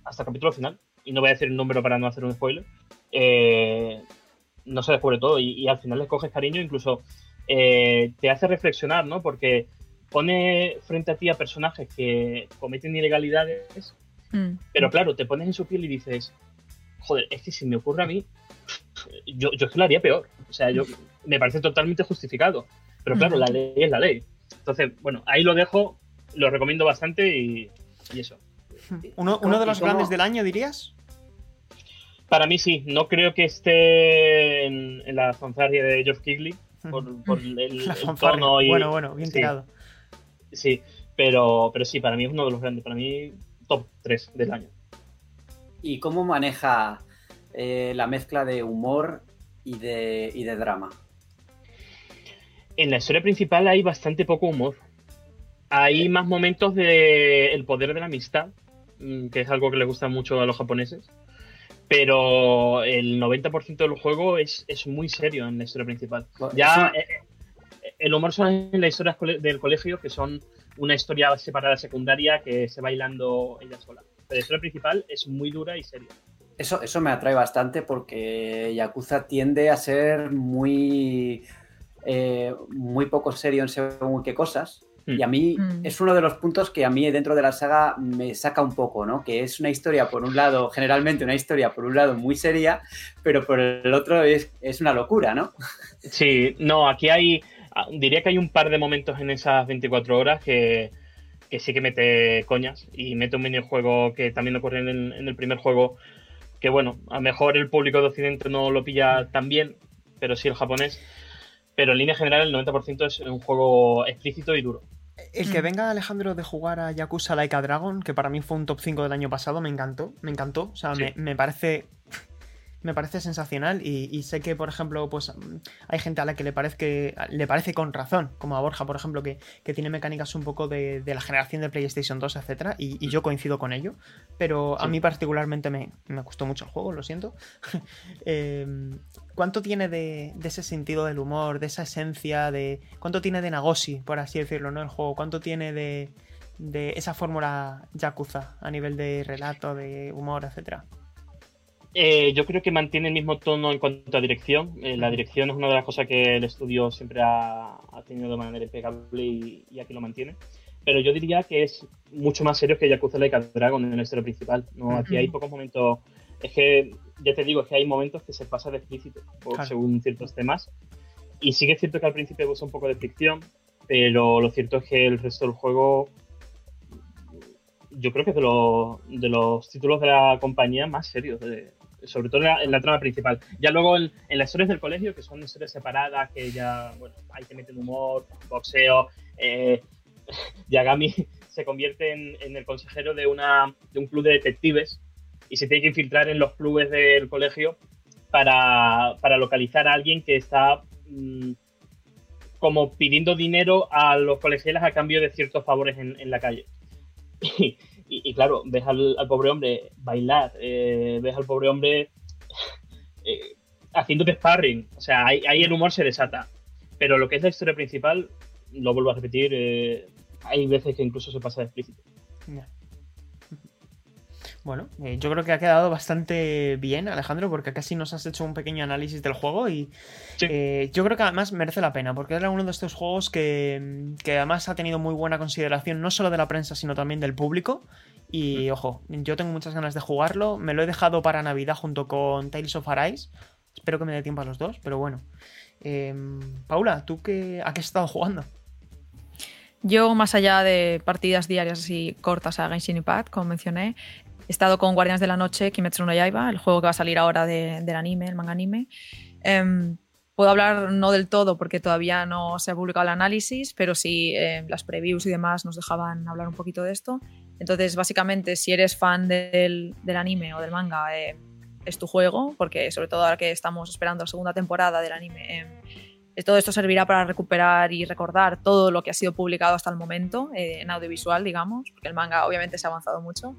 Speaker 3: Hasta el capítulo final y no voy a decir el número para no hacer un spoiler, eh, no se descubre todo y, al final le coges cariño, incluso eh, te hace reflexionar, ¿no? Porque pone frente a ti a personajes que cometen ilegalidades, mm. pero claro, te pones en su piel y dices, joder, es que si me ocurre a mí, yo, yo es que lo haría peor. O sea, yo me parece totalmente justificado. Pero claro, la ley es la ley. Entonces, bueno, ahí lo dejo, lo recomiendo bastante y, eso.
Speaker 1: ¿Uno, de los grandes del año, dirías?
Speaker 3: Para mí sí, no creo que esté en, la fanfarria de Geoff Kigley por, el, tono y...
Speaker 1: Bueno, bueno, bien tirado.
Speaker 3: Sí, pero, pero sí, para mí es uno de los grandes, para mí top 3 del año.
Speaker 2: ¿Y cómo maneja eh, la mezcla de humor y de, y de drama?
Speaker 3: En la historia principal hay bastante poco humor. Hay más momentos de el poder de la amistad, mm, que es algo que le gusta mucho a los japoneses. Pero el 90% del juego es, muy serio en la historia principal. Ya eh, eh, el humor son en las historias del colegio, que son una historia separada secundaria que se va hilando ella sola. Pero la historia principal es muy dura y seria.
Speaker 2: Eso, eso me atrae bastante porque Yakuza tiende a ser muy, eh, muy poco serio en según qué cosas. Hmm. Y a mí hmm. es uno de los puntos que a mí dentro de la saga me saca un poco, ¿no? Que es una historia, por un lado, generalmente una historia, por un lado, muy seria, pero por el otro es, es una locura, ¿no?
Speaker 3: Sí, no, aquí hay, ah, diría que hay un par de momentos en esas 24 horas que, que sí que mete coñas y mete un minijuego que también ocurre en en el primer juego que bueno, a lo mejor el público de Occidente no lo pilla tan bien, pero sí el japonés. Pero en línea general el 90% es un juego explícito y duro.
Speaker 1: El que mm. venga Alejandro de jugar a Yakuza Like a Dragon, que para mí fue un top 5 del año pasado, me encantó, me encantó. O sea, me, me, parece me parece sensacional y, sé que, por ejemplo, pues hay gente a la que le parece, le parece con razón, como a Borja, por ejemplo, que, tiene mecánicas un poco de, la generación de PlayStation 2, etcétera, y, yo coincido con ello, pero a mí particularmente me, gustó mucho el juego, lo siento. Em, ¿Cuánto tiene de, ese sentido del humor, de esa esencia, de cuánto tiene de Nagoshi, por así decirlo, ¿no? El juego, cuánto tiene de, de esa fórmula Yakuza a nivel de relato, de humor, etcétera?
Speaker 3: Eh, yo creo que mantiene el mismo tono en cuanto a dirección. Eh, la dirección es una de las cosas que el estudio siempre ha, tenido de manera impecable y, aquí lo mantiene. Pero yo diría que es mucho más serio que Yakuza Like Dragon en el historia principal. ¿no? Aquí hay pocos momentos. Es que, ya te digo, es que hay momentos que se pasa de explícito según ciertos temas. Y sí que es cierto que al principio usa un poco de ficción, pero lo cierto es que el resto del juego yo creo que es de los, de los títulos de la compañía más serios de, sobre todo en la, trama principal. Ya luego en, las historias del colegio, que son historias separadas, que ya, bueno, hay que meter humor, boxeo. Eh, Yagami se convierte en, el consejero de, una, de un club de detectives y se tiene que infiltrar en los clubes del colegio para, localizar a alguien que está mm, como pidiendo dinero a los colegiales a cambio de ciertos favores en, la calle. Y, claro, ves al, pobre hombre bailar, eh, ves al pobre hombre eh, haciendo sparring. O sea, ahí, el humor se desata. Pero lo que es la historia principal, lo vuelvo a repetir, eh, hay veces que incluso se pasa de explícito.
Speaker 1: Bueno, eh, yo creo que ha quedado bastante bien, Alejandro, porque casi nos has hecho un pequeño análisis del juego y eh, yo creo que además merece la pena, porque era uno de estos juegos que, además ha tenido muy buena consideración, no solo de la prensa, sino también del público. Y ojo, yo tengo muchas ganas de jugarlo, me lo he dejado para Navidad junto con Tales of Arise. Espero que me dé tiempo a los dos, pero bueno. Em, Paula, ¿tú qué, a qué has estado jugando?
Speaker 4: Yo, más allá de partidas diarias así cortas a Genshin Impact, como mencioné, He estado con Guardianes de la Noche, Kimetsu no Yaiba, el juego que va a salir ahora del anime, el manga anime. Em, puedo hablar no del todo porque todavía no se ha publicado el análisis, pero sí em, las previews y demás nos dejaban hablar un poquito de esto. Entonces, básicamente, si eres fan del, del anime o del manga, eh, es tu juego, porque sobre todo ahora que estamos esperando la segunda temporada del anime, eh, todo esto servirá para recuperar y recordar todo lo que ha sido publicado hasta el momento eh, en audiovisual, digamos, porque el manga obviamente se ha avanzado mucho.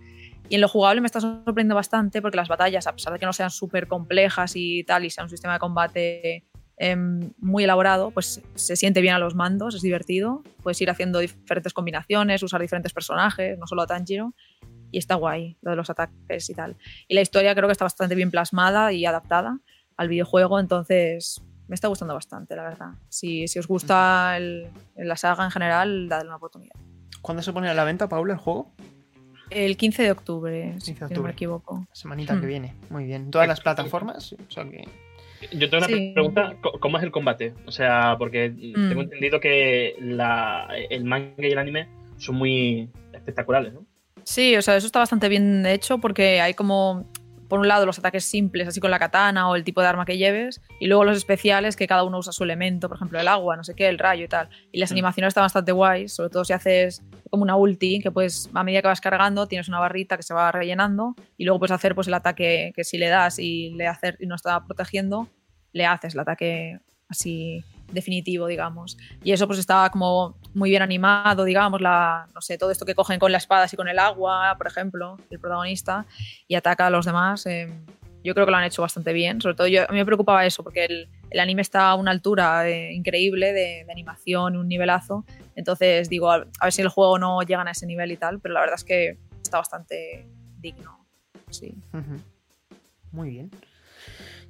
Speaker 4: Y en lo jugable me está sorprendiendo bastante porque las batallas, a pesar de que no sean súper complejas y tal, y sea un sistema de combate em, muy elaborado, pues se siente bien a los mandos, es divertido. Puedes ir haciendo diferentes combinaciones, usar diferentes personajes, no solo a Tanjiro. Y está guay lo de los ataques y tal. Y la historia creo que está bastante bien plasmada y adaptada al videojuego, entonces me está gustando bastante, la verdad. Si, si os gusta la saga en general, dadle una oportunidad.
Speaker 1: ¿Cuándo se pone a la venta, Paula, el juego?
Speaker 4: El 15 de octubre, si no me equivoco.
Speaker 1: Semanita que mm. viene. Muy bien. ¿Todas las plataformas?
Speaker 3: Yo tengo una pregunta, ¿cómo es el combate? O sea, porque mm. tengo entendido que el manga y el anime son muy espectaculares, ¿no?
Speaker 4: Sí, o sea, eso está bastante bien hecho porque hay como por un lado los ataques simples, así con la katana o el tipo de arma que lleves, y luego los especiales que cada uno usa su elemento, por ejemplo el agua, no sé qué, el rayo y tal. Y las mm. animaciones están bastante guays, sobre todo si haces como una ulti, que pues a medida que vas cargando tienes una barrita que se va rellenando y luego puedes hacer pues el ataque que si le das y, le hacer, y no está protegiendo, le haces el ataque así definitivo, digamos. Y eso pues estaba como muy bien animado, digamos, la, no sé, todo esto que cogen con la espada y con el agua, por ejemplo, el protagonista, y ataca a los demás. Eh, yo creo que lo han hecho bastante bien. Sobre todo yo, a mí me preocupaba eso, porque el, el anime está a una altura eh, increíble de, animación, un nivelazo. Entonces digo, a, ver si el juego no llegan a ese nivel y tal, pero la verdad es que está bastante digno. Sí.
Speaker 1: Muy bien.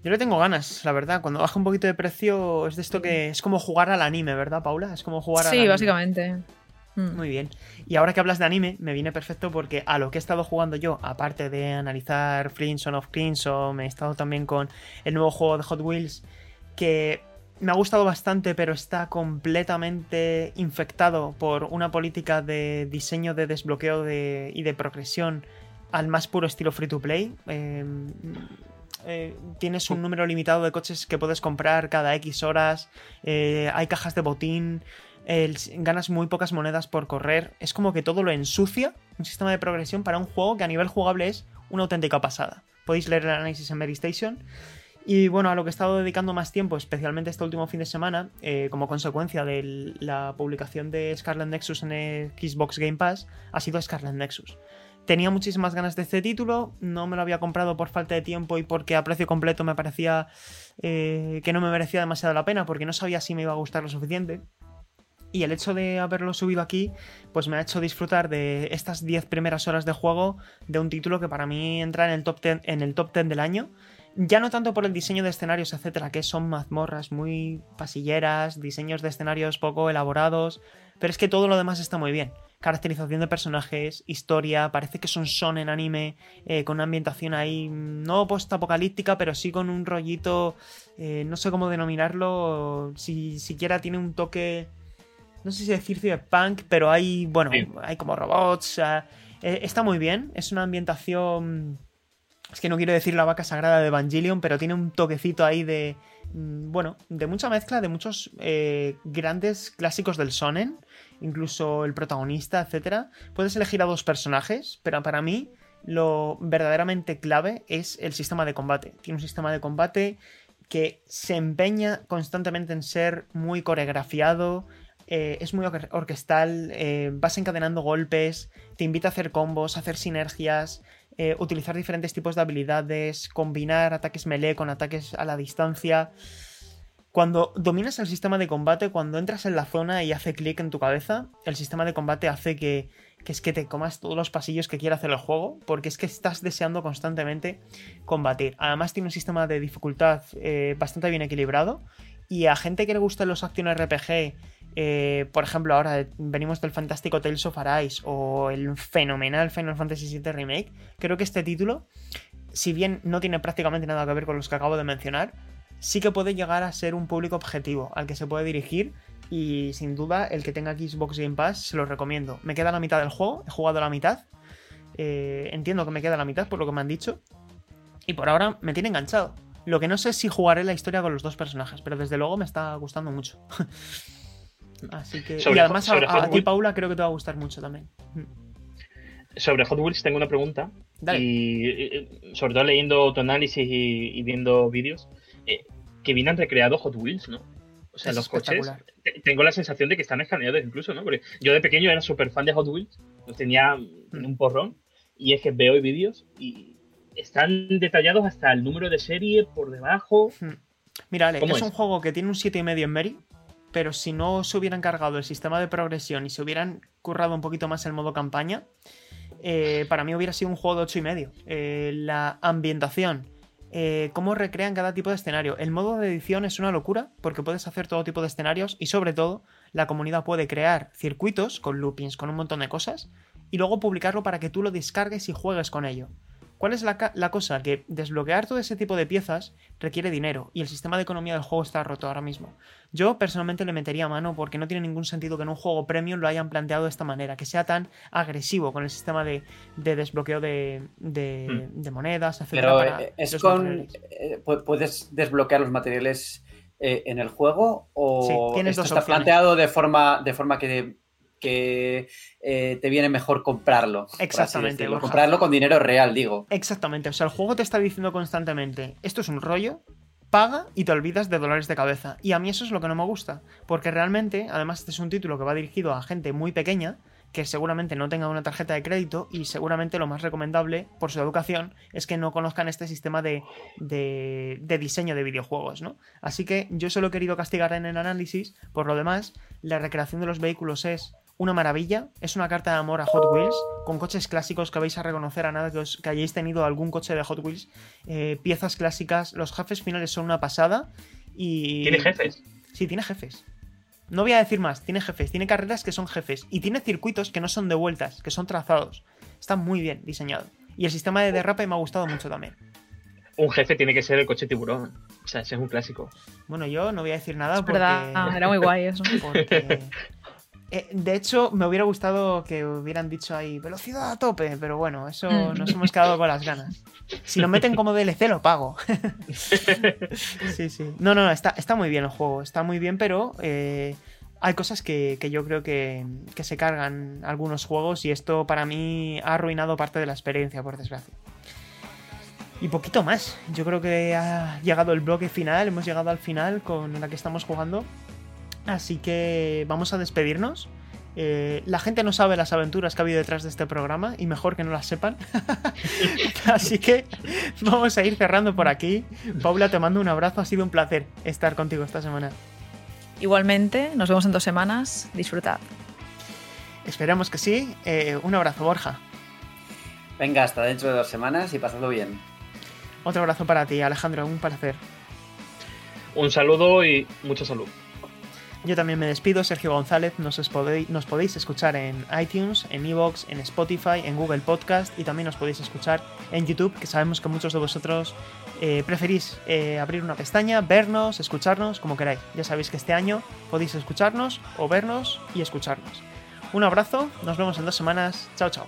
Speaker 1: Yo le tengo ganas, la verdad. Cuando baja un poquito de precio, es de esto que es como jugar al anime, ¿verdad, Paula? Es como jugar
Speaker 4: al
Speaker 1: Sí,
Speaker 4: básicamente.
Speaker 1: Mm. Muy bien. Y ahora que hablas de anime, me viene perfecto porque a lo que he estado jugando yo, aparte de analizar Flintstone of Crimson, me he estado también con el nuevo juego de Hot Wheels, que me ha gustado bastante, pero está completamente infectado por una política de diseño de desbloqueo y de progresión al más puro estilo free to play. Eh, eh, tienes un número limitado de coches que puedes comprar cada X horas, eh, hay cajas de botín, ganas muy pocas monedas por correr, es como que todo lo ensucia, un sistema de progresión para un juego que a nivel jugable es una auténtica pasada. Podéis leer el análisis en Mary Station. Y bueno, a lo que he estado dedicando más tiempo, especialmente este último fin de semana, eh, como consecuencia de la publicación de Scarlet Nexus en el Xbox Game Pass, ha sido Scarlet Nexus. Tenía muchísimas ganas de este título, no me lo había comprado por falta de tiempo y porque a precio completo me parecía eh, que no me merecía demasiado la pena, porque no sabía si me iba a gustar lo suficiente. Y el hecho de haberlo subido aquí, pues me ha hecho disfrutar de estas 10 primeras horas de juego de un título que para mí entra en el top 10, en el top 10 del año. Ya no tanto por el diseño de escenarios, etcétera, que son mazmorras muy pasilleras, diseños de escenarios poco elaborados, pero es que todo lo demás está muy bien caracterización de personajes, historia, parece que son son en anime, eh, con una ambientación ahí no post-apocalíptica, pero sí con un rollito, eh, no sé cómo denominarlo, si siquiera tiene un toque, no sé si decir cyberpunk, pero hay, bueno, hay como robots, eh, está muy bien, es una ambientación... Es que no quiero decir la vaca sagrada de Evangelion, pero tiene un toquecito ahí de, mm, bueno, de mucha mezcla de muchos grandes clásicos del sonen incluso el protagonista, etc. Puedes elegir a dos personajes, pero para mí lo verdaderamente clave es el sistema de combate. Tiene un sistema de combate que se empeña constantemente en ser muy coreografiado, eh, es muy orquestal, eh, vas encadenando golpes, te invita a hacer combos, a hacer sinergias, eh, utilizar diferentes tipos de habilidades, combinar ataques melee con ataques a la distancia. Cuando dominas el sistema de combate, cuando entras en la zona y hace clic en tu cabeza, el sistema de combate hace que, es que te comas todos los pasillos que quiera hacer el juego, porque es que estás deseando constantemente combatir. Además tiene un sistema de dificultad eh, bastante bien equilibrado y a gente que le gustan los action RPG, eh, por ejemplo ahora venimos del fantástico Tales of Arise o el fenomenal Final Fantasy VII Remake, creo que este título, si bien no tiene prácticamente nada que ver con los que acabo de mencionar, sí que puede llegar a ser un público objetivo al que se puede dirigir y sin duda el que tenga Xbox Game Pass se lo recomiendo. Me queda la mitad del juego, he jugado la mitad, eh, entiendo que me queda la mitad por lo que me han dicho y por ahora me tiene enganchado. Lo que no sé es si jugaré la historia con los dos personajes, pero desde luego me está gustando mucho. Así que... y además a, ti, Paula, creo que te va a gustar mucho también.
Speaker 3: Sobre Hot Wheels tengo una pregunta. Y, sobre todo leyendo tu análisis y viendo vídeos eh, que vienen recreados Hot Wheels, ¿no? O sea, los coches. Tengo la sensación de que están escaneados incluso, ¿no? Porque yo de pequeño era súper fan de Hot Wheels, los tenía en un porrón, y es que veo vídeos y están detallados hasta el número de serie por debajo. Hmm.
Speaker 1: Mira, Ale, es, un juego que tiene un 7,5 en Mary, pero si no se hubieran cargado el sistema de progresión y se hubieran currado un poquito más el modo campaña, eh, para mí hubiera sido un juego de 8,5. Eh, la ambientación eh, cómo recrean cada tipo de escenario. El modo de edición es una locura porque puedes hacer todo tipo de escenarios y sobre todo la comunidad puede crear circuitos con loopings, con un montón de cosas y luego publicarlo para que tú lo descargues y juegues con ello. ¿Cuál es la, cosa? Que desbloquear todo ese tipo de piezas requiere dinero y el sistema de economía del juego está roto ahora mismo. Yo personalmente le metería mano porque no tiene ningún sentido que en un juego premium lo hayan planteado de esta manera, que sea tan agresivo con el sistema de, desbloqueo de, hmm. monedas, etc.
Speaker 2: Pero eh, es con. Eh, ¿Puedes desbloquear los materiales eh, en el juego? ¿O
Speaker 1: tienes
Speaker 2: esto está planteado de forma, de forma que que eh, te viene mejor comprarlo.
Speaker 1: Exactamente.
Speaker 2: Comprarlo con dinero real, digo.
Speaker 1: Exactamente. O sea, el juego te está diciendo constantemente, esto es un rollo, paga y te olvidas de dolores de cabeza. Y a mí eso es lo que no me gusta. Porque realmente, además, este es un título que va dirigido a gente muy pequeña que seguramente no tenga una tarjeta de crédito y seguramente lo más recomendable por su educación es que no conozcan este sistema de, de, de, diseño de videojuegos, ¿no? Así que yo solo he querido castigar en el análisis, por lo demás, la recreación de los vehículos es una maravilla. Es una carta de amor a Hot Wheels, con coches clásicos que vais a reconocer a nada que, os, que hayáis tenido algún coche de Hot Wheels. Eh, piezas clásicas, los jefes finales son una pasada. Y...
Speaker 3: ¿Tiene jefes?
Speaker 1: Sí, tiene jefes. No voy a decir más, tiene jefes, tiene carreras que son jefes y tiene circuitos que no son de vueltas, que son trazados. Está muy bien diseñado. Y el sistema de derrape me ha gustado mucho también.
Speaker 3: Un jefe tiene que ser el coche tiburón. O sea, ese es un clásico.
Speaker 1: Bueno, yo no voy a decir nada
Speaker 4: es
Speaker 1: porque...
Speaker 4: Ah, era muy guay eso.
Speaker 1: Porque eh, de hecho, me hubiera gustado que hubieran dicho ahí velocidad a tope, pero bueno, eso mm. nos hemos quedado con las ganas. Si lo meten como DLC, lo pago. sí, sí. No, no, está, está muy bien el juego, está muy bien, pero eh, hay cosas que, yo creo que, que, se cargan algunos juegos y esto para mí ha arruinado parte de la experiencia, por desgracia. Y poquito más. Yo creo que ha llegado el bloque final, hemos llegado al final con la que estamos jugando. Así que vamos a despedirnos. Eh, la gente no sabe las aventuras que ha habido detrás de este programa y mejor que no las sepan. Así que vamos a ir cerrando por aquí. Paula, te mando un abrazo. Ha sido un placer estar contigo esta semana.
Speaker 4: Igualmente, nos vemos en dos semanas. Disfrutad.
Speaker 1: Esperamos que sí. Eh, un abrazo, Borja.
Speaker 2: Venga, hasta dentro de dos semanas y pasadlo bien.
Speaker 1: Otro abrazo para ti, Alejandro. Un placer.
Speaker 3: Un saludo y mucha salud.
Speaker 1: Yo también me despido, Sergio González. Nos, podéis, escuchar en iTunes, en Evox, en Spotify, en Google Podcast y también nos podéis escuchar en YouTube, que sabemos que muchos de vosotros eh, preferís eh, abrir una pestaña, vernos, escucharnos, como queráis. Ya sabéis que este año podéis escucharnos o vernos y escucharnos. Un abrazo, nos vemos en dos semanas. Chao, chao.